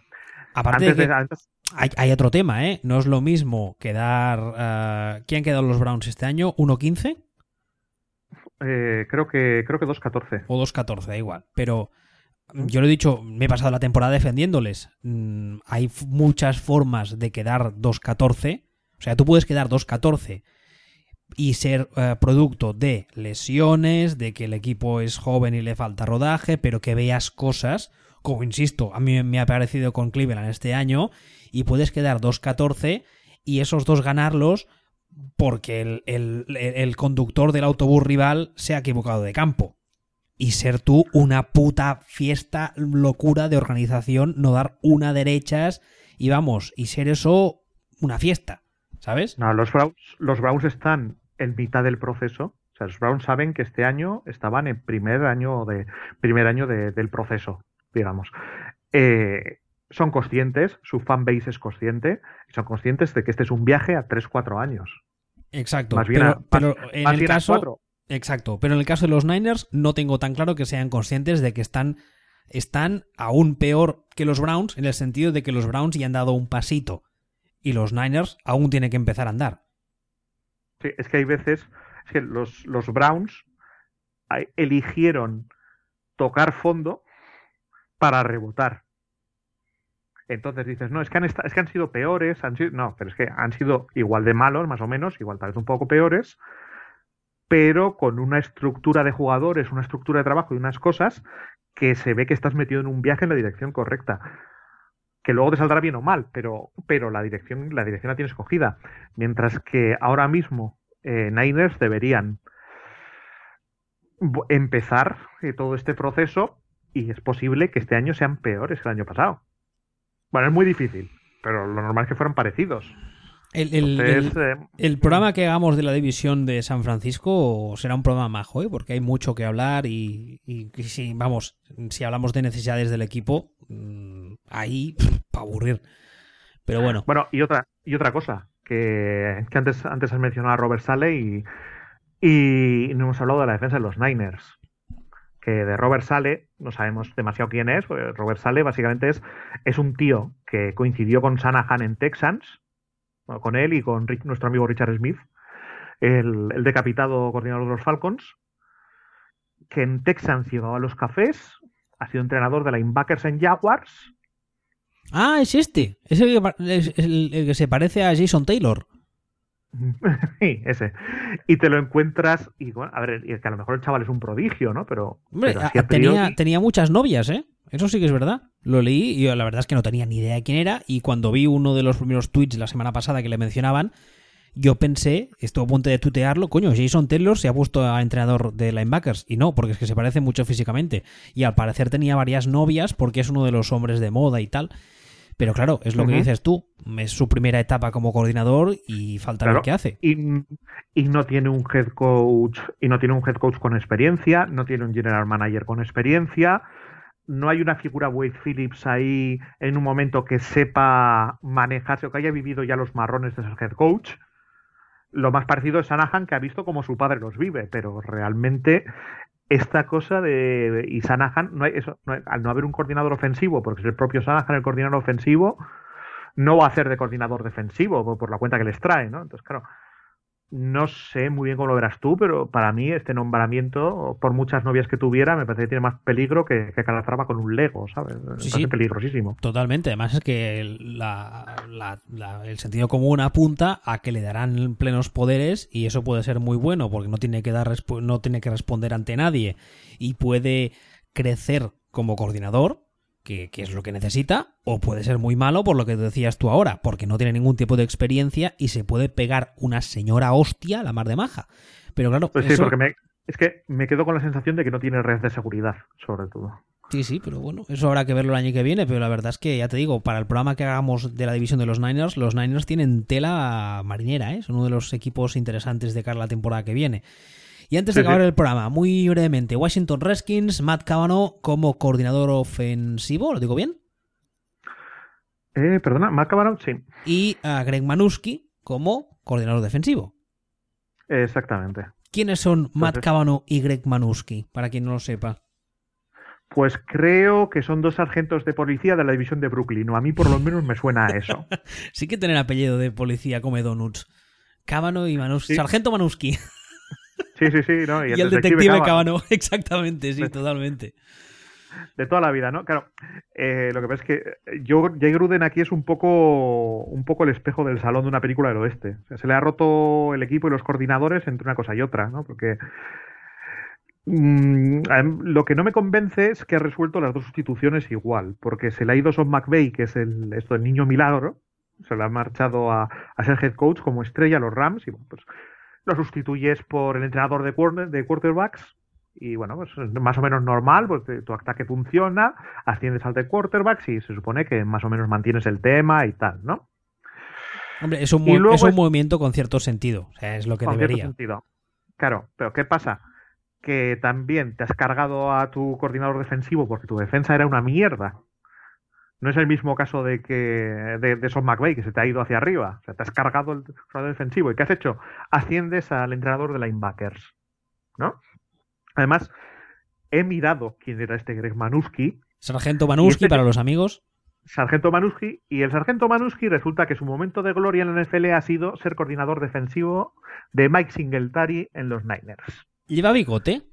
Aparte de hay, otro tema, ¿eh? No es lo mismo quedar... Uh, ¿Quién han quedado los Browns este año? ¿1-15? Eh, creo que creo que 2-14. O 2-14, da igual. Pero yo lo he dicho, me he pasado la temporada defendiéndoles. Mm, hay muchas formas de quedar 2-14 o sea, tú puedes quedar 2-14 y ser eh, producto de lesiones, de que el equipo es joven y le falta rodaje, pero que veas cosas, como insisto, a mí me ha parecido con Cleveland este año, y puedes quedar 2-14 y esos dos ganarlos porque el, conductor del autobús rival se ha equivocado de campo. Y ser tú una puta fiesta, locura de organización, no dar una derechas y vamos, y ser eso una fiesta. ¿Sabes? No, los Browns, los Browns están en mitad del proceso. O sea, los Browns saben que este año estaban en primer año de primer año del proceso, digamos. Eh, son conscientes, su fanbase es consciente, son conscientes de que este es un viaje a 3-4 años. Exacto. pero, en el caso. Exacto. Pero en el caso de los Niners, no tengo tan claro que sean conscientes de que están, están aún peor que los Browns, en el sentido de que los Browns ya han dado un pasito y los Niners aún tienen que empezar a andar. Sí, es que hay veces, es que los, Browns eligieron tocar fondo para rebotar. Entonces dices, no, es que han, es que han sido peores, han sido, no, pero es que han sido igual de malos, más o menos, igual tal vez un poco peores, pero con una estructura de jugadores, una estructura de trabajo y unas cosas que se ve que estás metido en un viaje en la dirección correcta que luego te saldrá bien o mal, pero, pero la dirección, la dirección la tienes escogida. Mientras que ahora mismo eh, Niners deberían empezar eh, todo este proceso y es posible que este año sean peores que el año pasado. Bueno, es muy difícil, pero lo normal es que fueran parecidos. El, eh, programa que hagamos de la división de San Francisco será un programa majo, ¿eh? porque hay mucho que hablar y, y, si, vamos, si hablamos de necesidades del equipo, mm, ahí para aburrir. Pero bueno. Bueno, y otra, y otra cosa, que, que antes, antes has mencionado a Robert Sale y, y no hemos hablado de la defensa de los Niners. Que de Robert Sale no sabemos demasiado quién es. Robert Sale básicamente es, es un tío que coincidió con Sanahan en Texans, con él y con nuestro amigo Richard Smith, el, el, decapitado coordinador de los Falcons, que en Texans llevaba los cafés, ha sido entrenador de linebackers en Jaguars Ah, es este. Es el que, se parece a Jason Taylor. Sí, ese. Y te lo encuentras. Y bueno, a ver, que a lo mejor el chaval es un prodigio, ¿no? Pero. tenía, tenía muchas novias, ¿eh? Eso sí que es verdad. Lo leí y la verdad es que no tenía ni idea de quién era. Y cuando vi uno de los primeros tweets la semana pasada que le mencionaban, yo pensé, estuve a punto de tutearlo, coño, Jason Taylor se ha puesto a entrenador de linebackers. Y no, porque es que se parece mucho físicamente. Y al parecer tenía varias novias porque es uno de los hombres de moda y tal. Pero claro, es lo que dices tú, es su primera etapa como coordinador y falta lo que hace. Y, no tiene un head coach, y no tiene un head coach con experiencia, no tiene un general manager con experiencia, no hay una figura Wade Phillips ahí en un momento que sepa manejarse o que haya vivido ya los marrones de ser head coach. lo más parecido es Sanahan que ha visto como su padre los vive, pero realmente esta cosa de y Sanahan no hay eso al no haber un coordinador ofensivo porque es el propio Sanahan el coordinador ofensivo no va a hacer de coordinador defensivo por, por la cuenta que les trae no entonces claro no sé muy bien cómo lo verás tú, pero para mí este nombramiento, por muchas novias que tuviera, me parece que tiene más peligro que, que Calatrava con un Lego, ¿sabes? Sí, sí, sí. peligrosísimo. Totalmente. Además es que el, la, la, la, el sentido común apunta a que le darán plenos poderes y eso puede ser muy bueno porque no tiene que dar no tiene que responder ante nadie y puede crecer como coordinador que, que, es lo que necesita, o puede ser muy malo por lo que decías tú ahora, porque no tiene ningún tipo de experiencia y se puede pegar una señora hostia a la mar de maja. Pero claro, pues sí, eso... porque me, es que me quedo con la sensación de que no tiene red de seguridad, sobre todo. Sí, sí, pero bueno, eso habrá que verlo el año que viene, pero la verdad es que, ya te digo, para el programa que hagamos de la división de los Niners, los Niners tienen tela marinera, ¿eh? son uno de los equipos interesantes de cara a la temporada que viene. Y antes de acabar el programa, muy brevemente, Washington Redskins, Matt Cavanaugh como coordinador ofensivo, ¿lo digo bien? Eh, perdona, Matt Cavanaugh, sí. Y a Greg Manuski como coordinador defensivo. Exactamente. ¿Quiénes son Entonces, Matt Cavanaugh y Greg Manuski, para quien no lo sepa? Pues creo que son dos sargentos de policía de la división de Brooklyn, o a mí por lo menos me suena a eso. sí que tener apellido de policía come donuts. Cavanaugh y Manuski. Sí. Sargento Manuski. Sí, sí, sí. ¿no? Y, el, y el detective, detective Cavanaugh. Exactamente, sí, totalmente. De toda la vida, ¿no? Claro, eh, lo que pasa es que yo, Jay Gruden aquí es un poco, un poco el espejo del salón de una película del oeste. O sea, se le ha roto el equipo y los coordinadores entre una cosa y otra, ¿no? Porque mmm, lo que no me convence es que ha resuelto las dos sustituciones igual, porque se le ha ido Son McVeigh, que es el, esto del niño milagro, se le ha marchado a, a ser head coach como estrella a los Rams y bueno, pues lo sustituyes por el entrenador de, quarter, de quarterbacks y bueno, pues es más o menos normal, pues tu ataque funciona, asciendes al de quarterbacks y se supone que más o menos mantienes el tema y tal, ¿no? Hombre, es un, es un es, movimiento con cierto sentido, o sea, es lo que con debería. Cierto sentido. Claro, pero ¿qué pasa? Que también te has cargado a tu coordinador defensivo porque tu defensa era una mierda. No es el mismo caso de que de, de Son McVay, que se te ha ido hacia arriba. O sea, te has cargado el jugador defensivo. ¿Y qué has hecho? Asciendes al entrenador de linebackers. ¿No? Además, he mirado quién era este Greg Manuski. Sargento Manuski este, para los amigos. Sargento Manuski. Y el Sargento Manuski resulta que su momento de gloria en la NFL ha sido ser coordinador defensivo de Mike Singletary en los Niners. ¿Lleva bigote?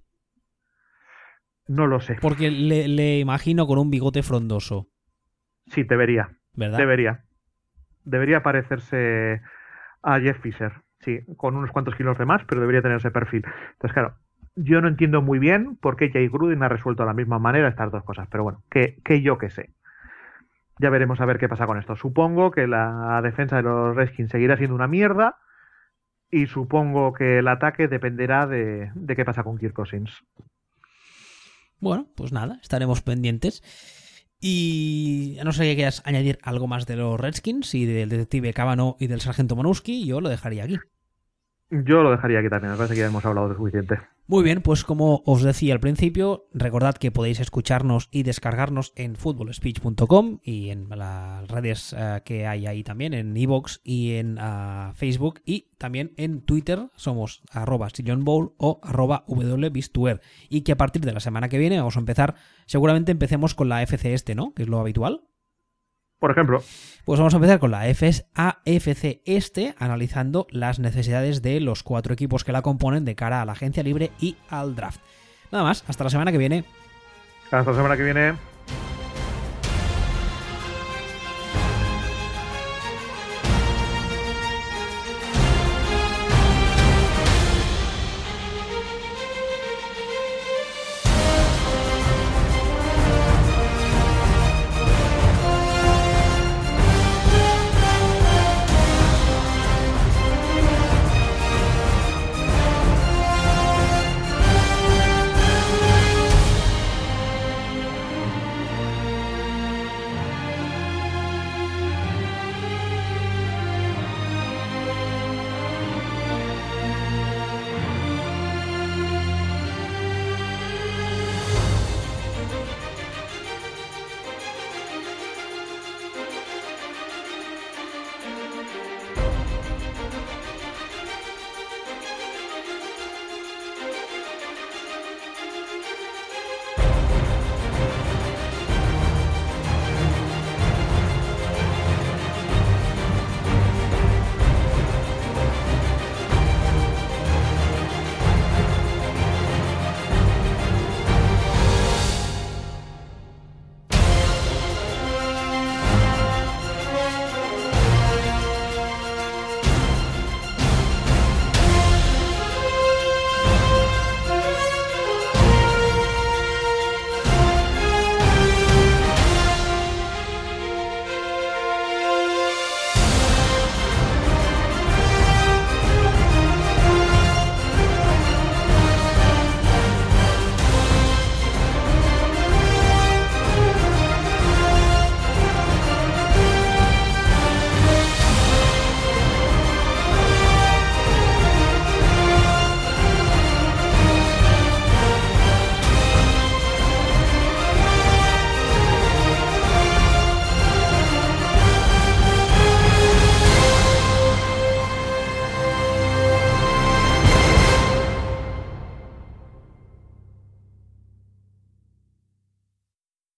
No lo sé. Porque le, le imagino con un bigote frondoso. Sí, debería. ¿Verdad? Debería. Debería parecerse a Jeff Fisher. Sí, con unos cuantos kilos de más, pero debería tener ese perfil. Entonces, claro, yo no entiendo muy bien por qué Jay Gruden ha resuelto de la misma manera estas dos cosas, pero bueno, que, que yo que sé. Ya veremos a ver qué pasa con esto. Supongo que la defensa de los Redskins seguirá siendo una mierda y supongo que el ataque dependerá de, de qué pasa con Kirk Cousins. Bueno, pues nada, estaremos pendientes. Y no sé si quieras añadir algo más de los Redskins y del detective Cavano y del sargento Manuski, yo lo dejaría aquí. Yo lo dejaría aquí también, me parece que ya hemos hablado suficiente. Muy bien, pues como os decía al principio, recordad que podéis escucharnos y descargarnos en footballspeech.com y en las redes uh, que hay ahí también, en Evox y en uh, Facebook y también en Twitter somos arroba Bowl o arroba wbistuer y que a partir de la semana que viene vamos a empezar, seguramente empecemos con la FC este, ¿no? Que es lo habitual. Por ejemplo. Pues vamos a empezar con la AFC Este, analizando las necesidades de los cuatro equipos que la componen de cara a la agencia libre y al draft. Nada más, hasta la semana que viene. Hasta la semana que viene.